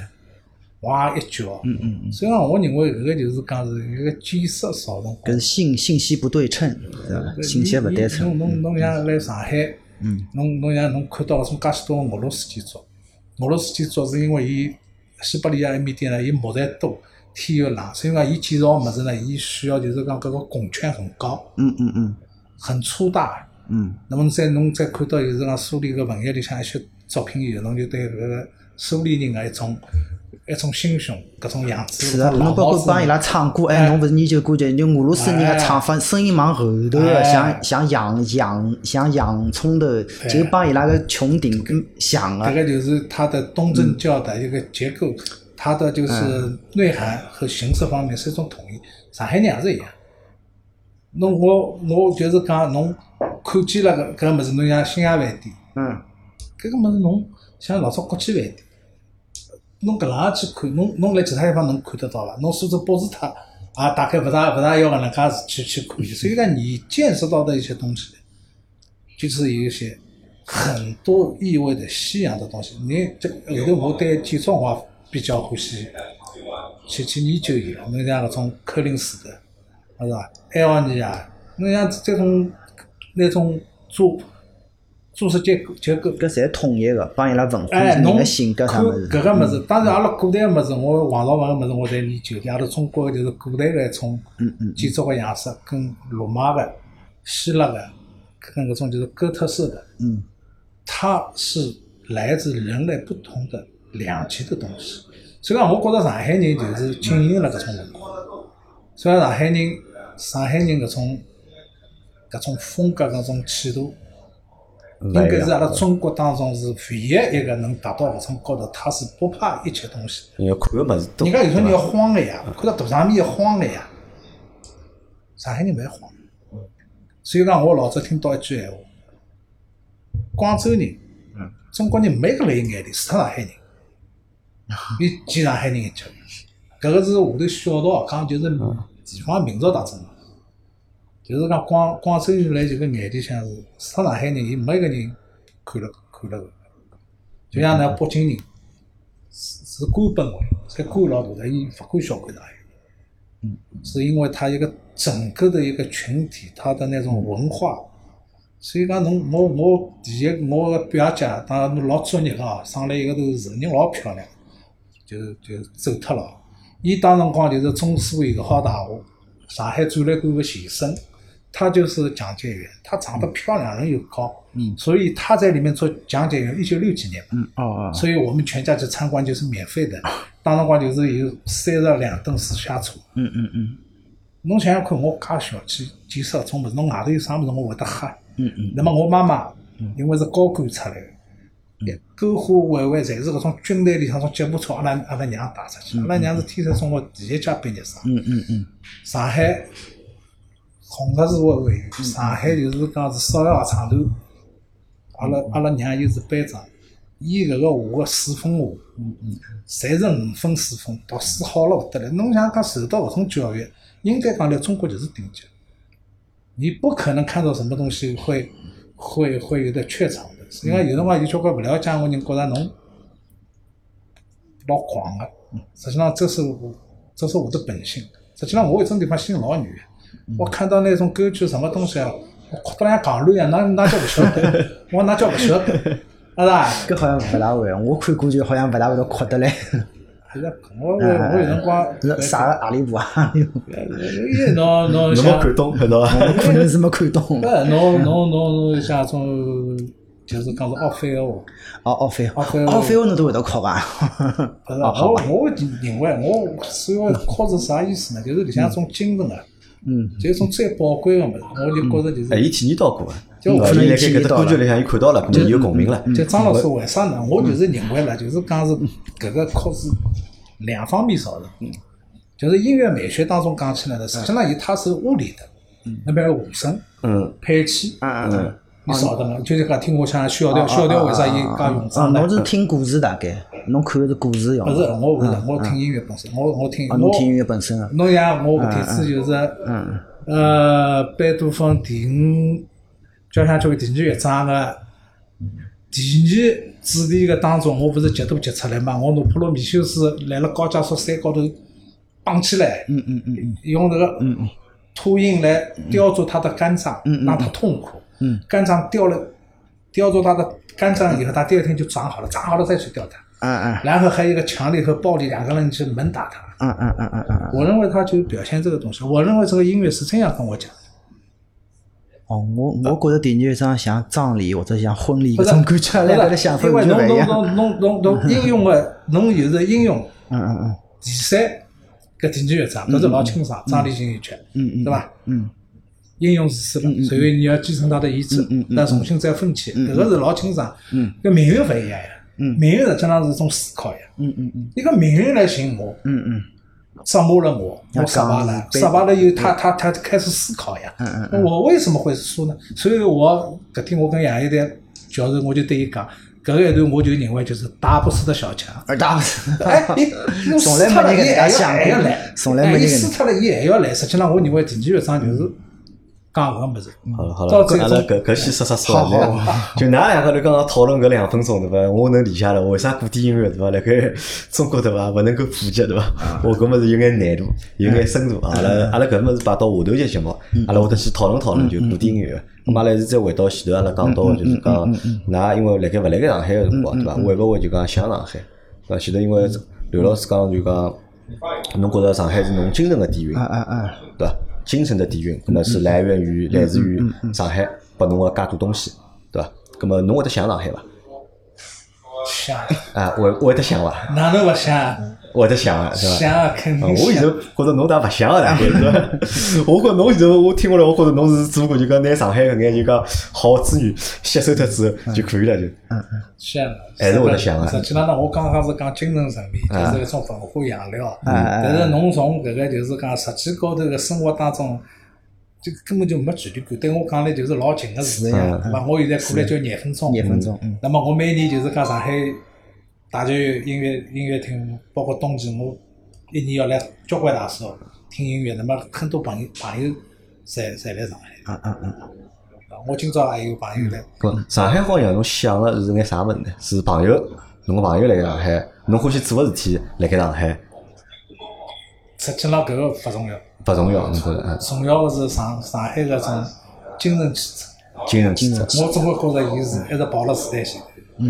哇一脚，嗯嗯嗯，所以讲，我认为搿个就是讲是一个见识少辰光，跟信信息不对称？信息勿对称。侬侬侬像来上海，嗯，侬侬像侬看到搿种介许多俄罗斯建筑，俄罗斯建筑是因为伊西伯利亚埃面点呢，伊木材多，天又冷，所以讲伊建造物事呢，伊需要就是讲搿个拱圈很高，嗯嗯嗯，很粗大，嗯。那么再侬再看到就是讲苏联个文学里向一些作品以后，侬就对搿个苏联人个一种。一种心胸，搿种样子。是啊，侬包括帮伊拉唱歌，哎，侬勿是研究过就就俄罗斯人个唱法，声音往后头个，像像洋洋像洋葱头，就帮伊拉个穹顶像个。这个就是它的东正教的一个结构，它的就是内涵和形式方面是一种统一。上海人也是一样。侬我我就是讲，侬看见了搿搿物事，侬像新亚饭店，嗯，搿个物事侬像老早国际饭店。侬搿能样去看，侬侬来其他地方能看得到伐？侬苏州博士塔也，大概勿大勿大要搿能介去去看。所以讲，你见识到的一些东西，就是有一些很多意味的西洋的东西。你这后头我对建筑我比较欢喜，去去研究伊。侬像搿种柯林斯的，是伐？埃奥尼亚，侬像这种那种做。组织结构结构，搿侪统一个，帮伊拉文化人的性格啥物事。搿个物事，当然阿拉古代个物事，我王朝文个物事，我侪研究。像阿拉中国就是古代个一种建筑个样式，跟罗马个、希腊个，跟搿种就是哥特式的，它是来自人类不同的两极的东西。所以讲，我觉着上海人就是经营了搿种文化。所以讲，上海人，上海人搿种搿种风格、搿种气度。应该是阿拉中国当中是唯一一个能达到搿种高度，他是不怕一切东西。要看个物事多。人家有时候要慌个呀，看到大场面要慌个呀。上海人勿慌。所以讲，我老早听到一句闲话：广州人，中国人没个雷眼里，除脱上海人，伊见上海人一叫。搿个是下头小道讲，就是地方民族特征。就是讲广广州人来这个眼里向是，除脱上海人，伊没一个人看了看了个。就像那北京人，是是官本位，才官老大的，伊勿管小看上海人。嗯。是因为他一个整个的一个群体，他的那种文化。所以讲，侬我我第一我个表姐，当老作孽个哦，生了一个头人，人老漂亮，就就走脱了。伊当辰光就是中苏一个好大学，上海展览馆个前身。他就是讲解员，他长得漂亮，人又高，嗯，所以他在里面做讲解员。一九六几年，嗯，哦哦，所以我们全家去参观就是免费的，当时光就是有三十两吨私家车，嗯嗯嗯，侬想想看，我介小气见识搿种物事，侬外头有啥物事我会得吓，嗯嗯，那么我妈妈因为是高官出来的，篝火晚晚侪是搿种军队里向种吉普车，阿拉阿拉娘带出去，阿拉娘是天才中学第一届毕业生，嗯嗯嗯，上海。红十字会会上海就是讲是少爷厂头，阿拉阿拉娘又是班长，伊搿个画个四分画，嗯嗯侪是五分四分，读书好了勿得了。侬想讲受到搿种教育，应该讲来中国就是顶级。你不可能看到什么东西会会会有的怯场的。因为有辰光有交关勿了解我人觉着侬老狂个，实际上这是我这是我的本性。实际上我有种地方心老软。我看到那种歌剧什么东西啊，我哭得像戆卵一样，哪哪叫不晓得？我哪叫不晓得？是吧？搿好像勿大会，我看过去好像勿大会得哭得嘞。是的，我我我有辰光。啥个阿里部啊？因为侬侬像。没看懂，看到伐？可能是没看懂。不，侬侬侬像种，就是讲是奥菲欧。哦，奥菲奥菲奥菲欧侬都会得哭伐？不是，我我认为我所谓哭是啥意思呢？就是里向种精神啊。嗯，就一种最宝贵个物事，我就觉着就是。哎，伊体验到过啊，就可能辣盖搿只歌剧里向伊看到了，可能有共鸣了。就张老师为啥呢？我就是认为了，就是讲是搿个靠是两方面造成。就是音乐美学当中讲起来的，实际上伊它是物理的，那边有和声，嗯，配器，嗯嗯，你晓得吗？就是讲听我唱小调，小调为啥伊讲用章呢？侬是听故事大概，侬看的是故事样。不是，我不是，我听音乐本身，我我听，我听音乐本身啊。侬像我搿天子就是，嗯，呃，贝多芬第五交响曲第二乐章个第二主题个当中，我不是截图截出来嘛？我拿普罗米修斯来了高加索山高头。绑起来，嗯嗯嗯嗯，用那个秃鹰来叼住他的肝脏，让他痛苦。嗯，肝脏掉了，叼住他的肝脏以后，他第二天就长好了，长好了再去叼他。嗯嗯。然后还有一个强力和暴力，两个人去猛打他。嗯嗯嗯嗯嗯。我认为他就表现这个东西。我认为这个音乐是这样跟我讲的。哦，我我觉得第二章像葬礼或者像婚礼这种感觉，两个的想法因为侬侬侬侬侬侬应用的，侬有是应用。嗯嗯嗯。第三。搿第几乐章，搿是老清爽，张立新一曲，对伐？嗯，应用是死了，所以你要继承他的遗志，那重新再奋起，搿个是老清爽。嗯，搿命运勿一样呀，嗯，命运实际上是一种思考呀。嗯嗯嗯，一个命运来寻我，嗯嗯，折磨了我，我失败了，失败了以后，他他他开始思考呀。嗯嗯，我为什么会输呢？所以我搿天我跟杨一丹教授，我就对伊讲。搿一段我就认为就是打不死的小强，而打不死，哎，伊从来没人还想还要来，从来没人死脱了，伊还要来。实际上，我认为第二乐章就是。讲搿个物事，好了好了，阿拉搿搿先说说说了，就㑚两个头刚刚讨论搿两分钟对伐？我能理解了，为啥古典音乐对伐？辣盖中国对伐？勿能够普及对伐？我搿物事有眼难度，有眼深度。阿拉阿拉搿物事摆到下头节节目，阿拉会得去讨论讨论就古典音乐。咁阿拉是再回到前头阿拉讲到就是讲，㑚因为辣盖勿辣盖上海个辰光对伐？会勿会就讲想上海？对伐？前头因为刘老师讲就讲，侬觉着上海是侬精神个底蕴，对伐？精神的底蕴，可能是来源于来自于上海拨侬个介多东西，对伐？那么侬会得想上海伐？想。啊，会会得想伐？哪能勿想？会得想啊，是伐？想啊，肯定我现在觉着侬倒勿想个大概是，我觉侬现在我听下来，我觉着侬是只不过就讲拿上海搿眼就讲好资源吸收脱之后就可以了，就。嗯嗯。想。还是会得想啊。实际上呢，我刚刚是讲精神层面，就是一种文化养料。嗯但是侬从搿个就是讲实际高头个生活当中，就根本就没距离感，对我讲来就是老近个事，对伐？我现在过来就廿分钟。廿分钟。那么我每年就是讲上海。大剧音乐音乐厅，包括冬季，我一年要来交关大时候听音乐。那么很多朋友朋友侪侪来上海。嗯嗯嗯。我今朝也有朋友来。不，上海好像侬想个是眼啥物事呢？是朋友，侬个朋友来上海，侬欢喜做个事体辣盖上海。实际上搿个勿重要。勿重要，侬觉着？重要个是上上海搿种精神气质。精神气质。我总归觉着伊是一直跑了时代性。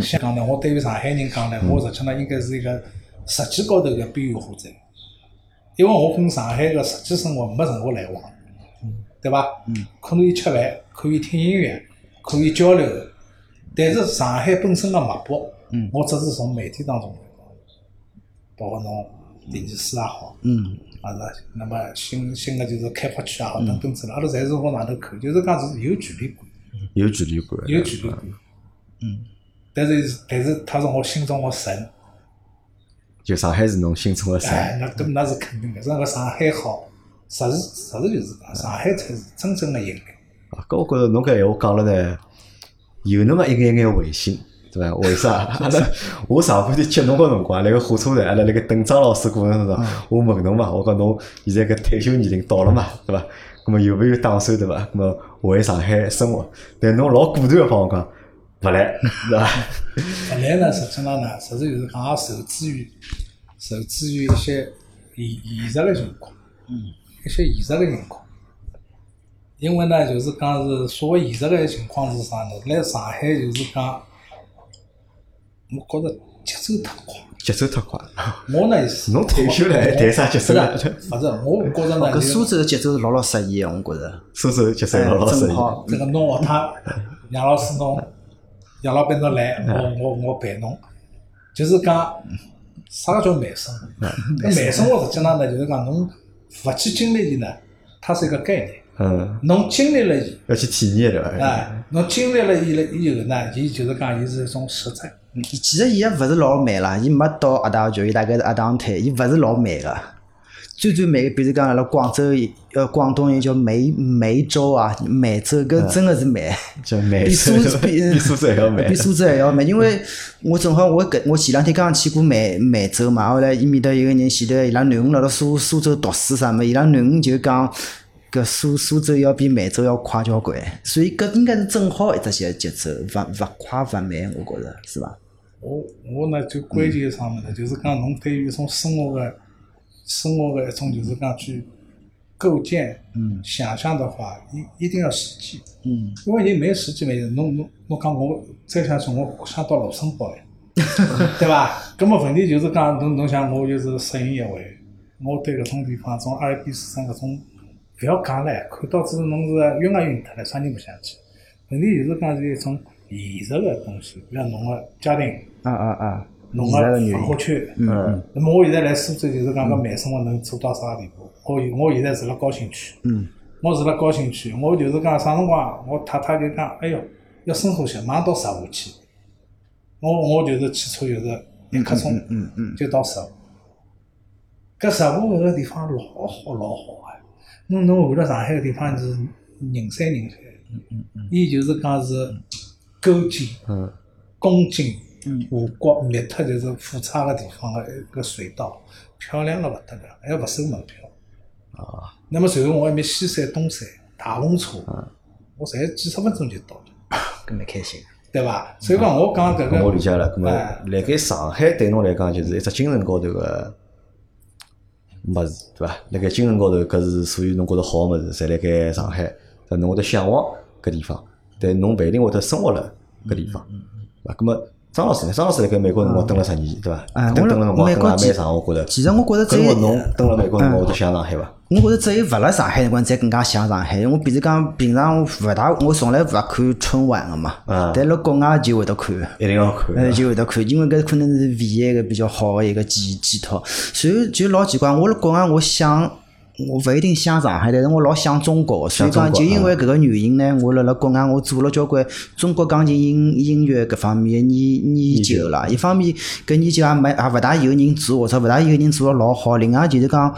香港呢，我对于上海人讲呢，我实际上应该是一个实际高头个边缘化者，因为我跟上海个实际生活没任何来往，对伐？可以吃饭，可以听音乐，可以交流，但是上海本身个脉搏，我只是从媒体当中，包括侬电视史也好，啊是，那么新新个就是开发区啊等等之类，阿拉侪是往上头看，就是讲是有距离感，有距离感，有距离感，嗯。但是，但是，他是我心中的神。就上海是侬心中的神。哎，那搿那是肯定的。那个上海好，实事实事就是讲，上海才是真正的引领。啊，搿我觉着侬搿闲话讲了呢，有那么一眼眼违心，对伐？为啥？阿拉我上半天接侬个辰光，辣个火车站，阿拉辣个等张老师过程当中，我问侬嘛，我讲侬现在搿退休年龄到了嘛，对伐？咾么有没有打算对伐？咾么回上海生活？但侬老果断个帮我讲。勿来，是伐？勿来呢，实质上呢，实质就是讲也受制于受制于一些现现实个情况，嗯，一些现实个情况。因为呢，就是讲是所谓现实个情况是啥呢？来上海就是讲，我觉着节奏太快，节奏太快。我呢，侬退休了还谈啥节奏啊？勿是，我觉着呢，搿苏州个节奏是老老适宜个，我觉着。苏州节奏老老适宜。这个侬学他，杨老师侬。杨老板侬来，我我我陪侬，就是讲啥个叫慢生活？搿慢生活实际上呢，就是讲侬勿去经历伊呢，它是一个概念。嗯。侬经历了伊，要去体验对伐？哎，侬经历了伊了以后呢，伊就是讲伊是一种实在。其实伊也勿是老慢啦，伊没到阿达就伊大概是阿当滩，伊勿是老慢个。最最美，比如讲阿拉广州，呃，广东人叫梅梅州啊，梅州搿真个是美，比苏比 比苏州还要美，比苏州还要美。因为我正好我搿我前两天刚刚去过梅梅州嘛，后来伊面搭有个人前头伊拉囡恩辣辣苏苏州读书啥物事，伊拉囡恩就讲搿苏苏州要比梅州要快交关，所以搿应该是正好一只节节奏，勿勿快勿慢，我觉着是伐？我我呢最关键上面呢，就是讲侬对于一种生活个。生活个一种就是讲去构建、嗯想象的话，一一定要实际。嗯，因为你没有实际，没有侬侬侬讲我再想从我想到卢森堡哎，对吧？咁么问题就是讲侬侬想我就是适应一位，我对搿种地方从阿尔卑斯山搿种勿要讲唻，看到子侬是晕也晕脱了，啥人勿想去？问题就是讲是一种现实个东西，比如侬个家庭。啊啊啊！侬个生活圈，嗯，那么我现在来苏州，就是讲个慢生活能做到啥地步？我我现在住辣高新区，嗯，我住辣高新区，我就是讲啥辰光，我太太就讲，哎哟，要深呼吸，马上到十户去。我我就是汽车就是一刻钟，嗯嗯，就到十户。搿十户搿个地方老好老好啊！侬侬回了上海个地方是人山人海，嗯嗯嗯，伊就是讲是勾践，嗯，公金。五国密特就是富差个地方个一个隧道，漂亮了勿得了，还勿收门票。啊，那么随后我埃面西山、东山、大龙车，我才几十分钟就到了，搿蛮开心，对伐？所以讲我讲搿个，我理解了。搿么，辣盖上海对侬来讲，就是一只精神高头个物事，对伐？辣盖精神高头，搿是属于侬觉着好个物事，侪辣盖上海，侬会得向往搿地方，但侬勿一定会得生活辣搿地方，对伐？搿么。张老师呢？张老师辣盖美国辰光蹲了十年，对伐？蹲蹲了辰光跟也蛮长，我觉着。其实我觉着只有侬蹲了美国辰光，我都想上海伐？我觉着只有勿辣上海辰光，才更加想上海。我比如讲，平常勿大，我从来勿看春晚个嘛。但辣国外就会得看。一定要看。呃，就会得看，因为搿可能是唯一一个比较好个一个寄寄托。所以就老奇怪，我辣国外，我想。我勿一定想上海，但是我老想中国，所以讲就因为搿个原因呢，我辣辣国外我做了交关中国钢琴音音乐搿方面的研研究啦。一方面搿研究也没也勿大有人做，或者勿大有人做了老好。另外就是讲，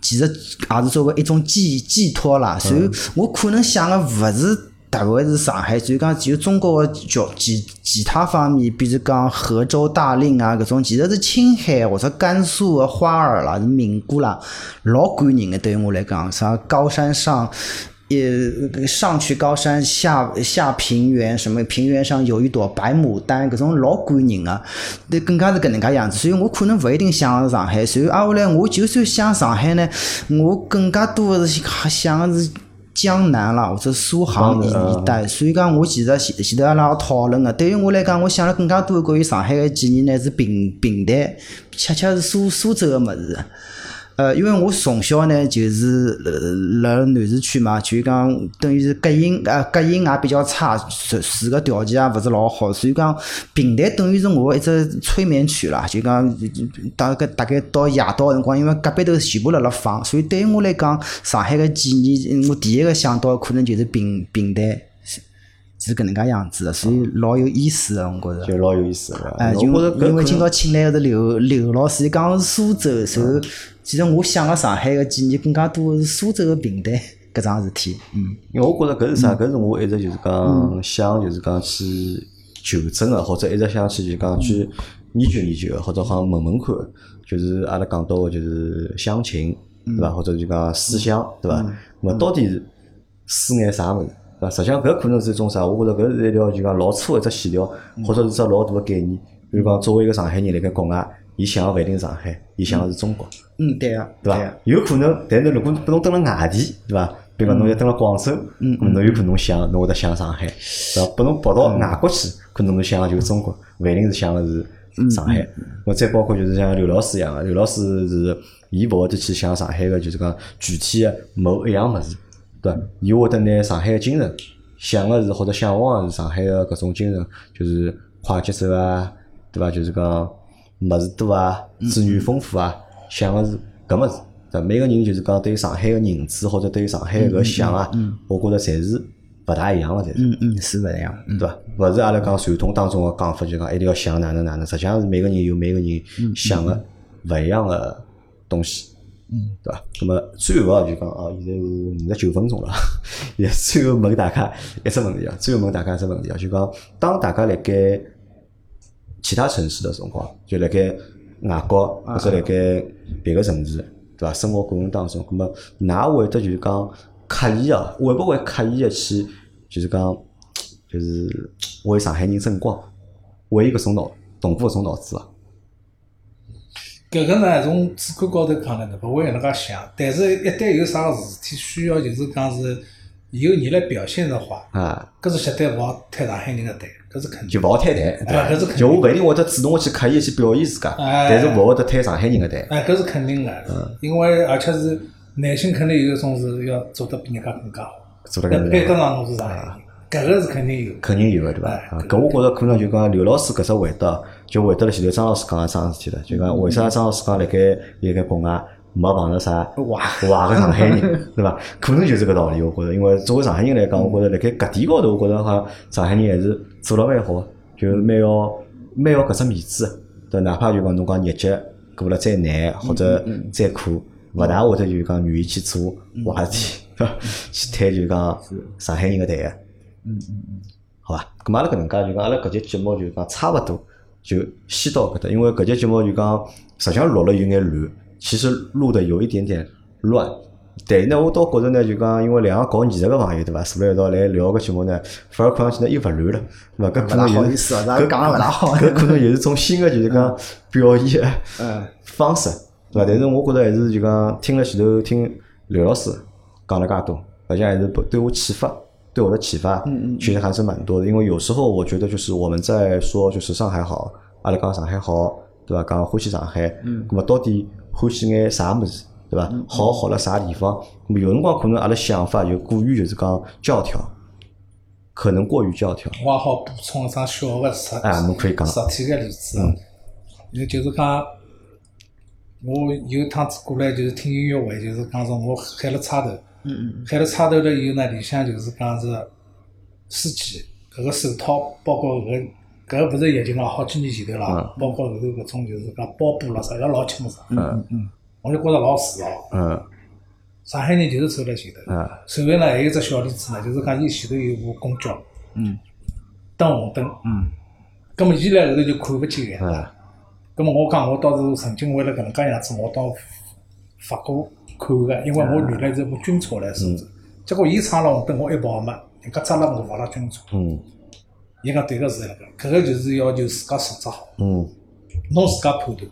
其实也是作为一种寄寄托啦。所以我可能想的勿是。特别是上海，就讲就中国个教其其他方面，比如讲河州大令啊，搿种其实是青海或者甘肃个花儿啦，是名歌啦，老感人个。对于我来讲，啥高山上，呃，上去高山下下平原，什么平原上有一朵白牡丹，搿种老感人个，那更加是搿能介样子。所以我可能勿一定想上海，所以挨下来我就算想上海呢，我更加多的是想是。江南啦，或者苏杭一一带，所以讲我其实前前头阿拉讨论个，对于我来讲，我想了更加多关于上海个记忆呢，是平平淡，恰恰是苏苏州个物事。呃，因为我从小呢就是辣南市区嘛，就讲等于是隔音呃隔音也比较差，住住个条件也勿是老好，所以讲平台等于是我一只催眠曲啦。就讲大概大概到夜到辰光，因为隔壁头全部辣辣放，所以对于我来讲，上海个记忆，我第一个想到可能就是平平台。是搿能介样子的，所以老有意思的，我觉着。就老有意思个。哎，就因为今朝请来个是刘刘老师，讲苏州，所以其实我想个上海个记忆更加多是苏州个平台搿桩事体。嗯。因为我觉着搿是啥？搿是我一直就是讲想，就是讲去求证个，或者一直想去就讲去研究研究个，或者好像问问看，就是阿拉讲到个就是乡情，对伐？或者就讲思乡，对伐？咾到底是思眼啥物事？对伐实际上，搿可能是一种啥？我觉着搿是一条就讲老粗一只线条，或者是只老大个概念。比如讲，作为一个上海人辣盖国外，伊想个勿一定上海，伊想个是中国。嗯，对啊，对伐？有可能，但是如果侬蹲辣外地，对伐？比如讲侬要蹲辣广州，嗯，侬有可能想，侬会得想上海，对伐？拨侬跑到外国去，可能侬想个就是中国，勿一定是想个是上海。我再包括就是像刘老师一样个，刘老师是伊勿会得去想上海个，就是讲具体个某一样物事。对伐，伊会得拿上海个精神，想个是或者向往个是上海个搿种精神，就是快节奏啊，对伐？就是讲物事多啊，资源丰富啊，想个是搿物事。对，每个人就是讲对上海个认知或者对上海个想啊，我觉着侪是勿大一样个，侪是。嗯嗯，是勿一样，对伐？勿是阿拉讲传统当中个讲法，就讲一定要想哪能哪能，实际上是每个人有每个人想个勿一样个东西。嗯，对伐？那么最后啊，就讲啊，现在是五十九分钟了，也最后问大家一只问题啊，最后问大家一只问题啊，就讲当大家辣盖其他城市的辰光，就辣盖外国或者辣盖别个城市，对伐？生活过程当中，那么㑚会得就是讲刻意啊，会不会刻意的去就是讲就是为上海人争光，为一个种脑动过种脑子伐？搿个呢，从主观高头讲呢，勿会搿能介想。但是，一旦有啥事体需要，就是讲是由你来表现的话，啊，搿是绝对勿好推上海人个台，搿是肯定。就勿好推台，对伐？搿是肯定。就我勿一定会得主动去刻意去表现自家，但是勿会得推上海人个台。哎，搿是肯定个，因为而且是内心肯定有一种是要做得比人家更加好，做得更配得上侬是上海人。搿个是肯定有，肯定有个对伐？啊，搿我觉着可能就讲刘老师搿只回答，就回答了前头张老师讲个桩事体了。就讲为啥张老师讲辣盖辣盖国外没碰着啥坏坏个上海人，对伐？可能就是搿道理。我觉着，因为作为上海人来讲，我觉着辣盖搿点高头，我觉着好像，上海人还是做了蛮好，就蛮要蛮要搿只面子，对，哪怕就讲侬讲日脚过了再难或者再苦，勿大会得就讲愿意去做坏事体，去推就讲上海人个台。嗯嗯嗯，好吧，咁阿拉搿能介就讲，阿拉搿节节目就讲差勿多就先到搿搭，因为搿节节目就讲实际上录了有眼乱，其实录的有一点点乱，但是呢，我倒觉着呢，就讲因为两个搞艺术个朋友对伐，坐辣一道来聊个节目呢，反而看上去呢又勿乱了，对伐？搿可能也是搿讲了勿大好，搿可能也是种新个就是讲表现嗯方式，对伐？但是我觉着还是就讲听了前头听刘老师讲了介多，实际上还是对我启发。对我的启发，其实还是蛮多的。因为有时候我觉得，就是我们在说，就是上海好，阿拉讲上海好，对伐？讲欢喜上海，嗯那么到底欢喜眼啥物事，对伐？好好了啥地方？那么有辰光可能阿拉想法就过于就是讲教条，可能过于教条。我好补充一桩小个实啊，侬可以讲实体个例子，因为就是讲，我有趟子过来就是听音乐会，就是讲是我喊了插头。嗯嗯，喊了插头了以后呢，里向就是讲是司机，搿个手套，包括搿搿勿是疫情了，好几年前头了，包括后头搿种就是讲包布了啥，要老清爽。嗯嗯嗯，我就觉着老自豪。嗯，上海人就是走在前头。嗯，随后呢还有只小例子呢，就是讲伊前头有部公交。嗯。等红灯。嗯。葛末伊辣后头就看勿见个。嗯。葛末我讲我倒是曾经为了搿能介样子，我倒发过。看个，因为我原来是部军车来设置，结果伊闯了红灯，我一跑嘛，人家抓了我罚了军车。嗯，伊讲对个是那个，搿个就是要求自家素质好。嗯，侬自家判断，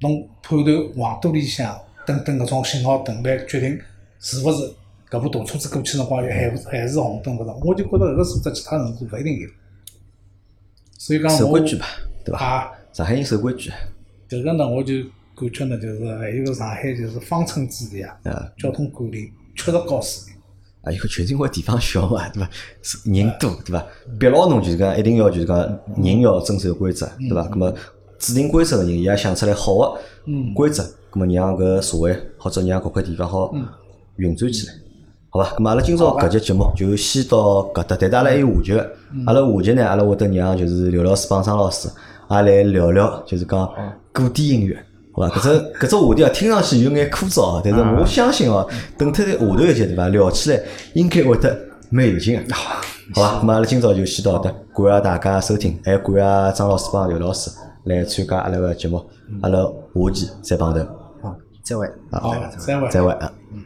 侬判断黄渡里向等等搿种信号灯来决定是勿是搿部大车子过去辰光还还是红灯勿是？我就觉着搿个素质其他城市勿一定有。所以讲我守规矩吧，对伐？啊，上海人守规矩。迭个呢，我就。感觉呢，就是还有个上海就是方寸之地啊，交通管理确实高水平。啊，因为确实因为地方小嘛，对伐？人多，对伐？逼牢侬就是讲，一定要就是讲，人要遵守规则，对伐？那么制定规则个人，伊也想出来好个规则，那么让搿社会或者让搿块地方好运转起来，好吧？那么阿拉今朝搿节节目就先到搿搭，但是阿拉还有下集个，阿拉下集呢，阿拉会得让就是刘老师帮张老师也来聊聊，就是讲古典音乐。好吧，搿只 搿只话题啊，听上去有眼枯燥，但是我相信哦，等脱下头一节对伐，聊起来应该会得蛮有劲个。好吧，咁阿拉今朝就先到搿，感谢大家收听，还感谢张老师帮刘老师来参加阿拉个节目，阿拉下期再碰头。好，再会。好，再会。再会啊。嗯。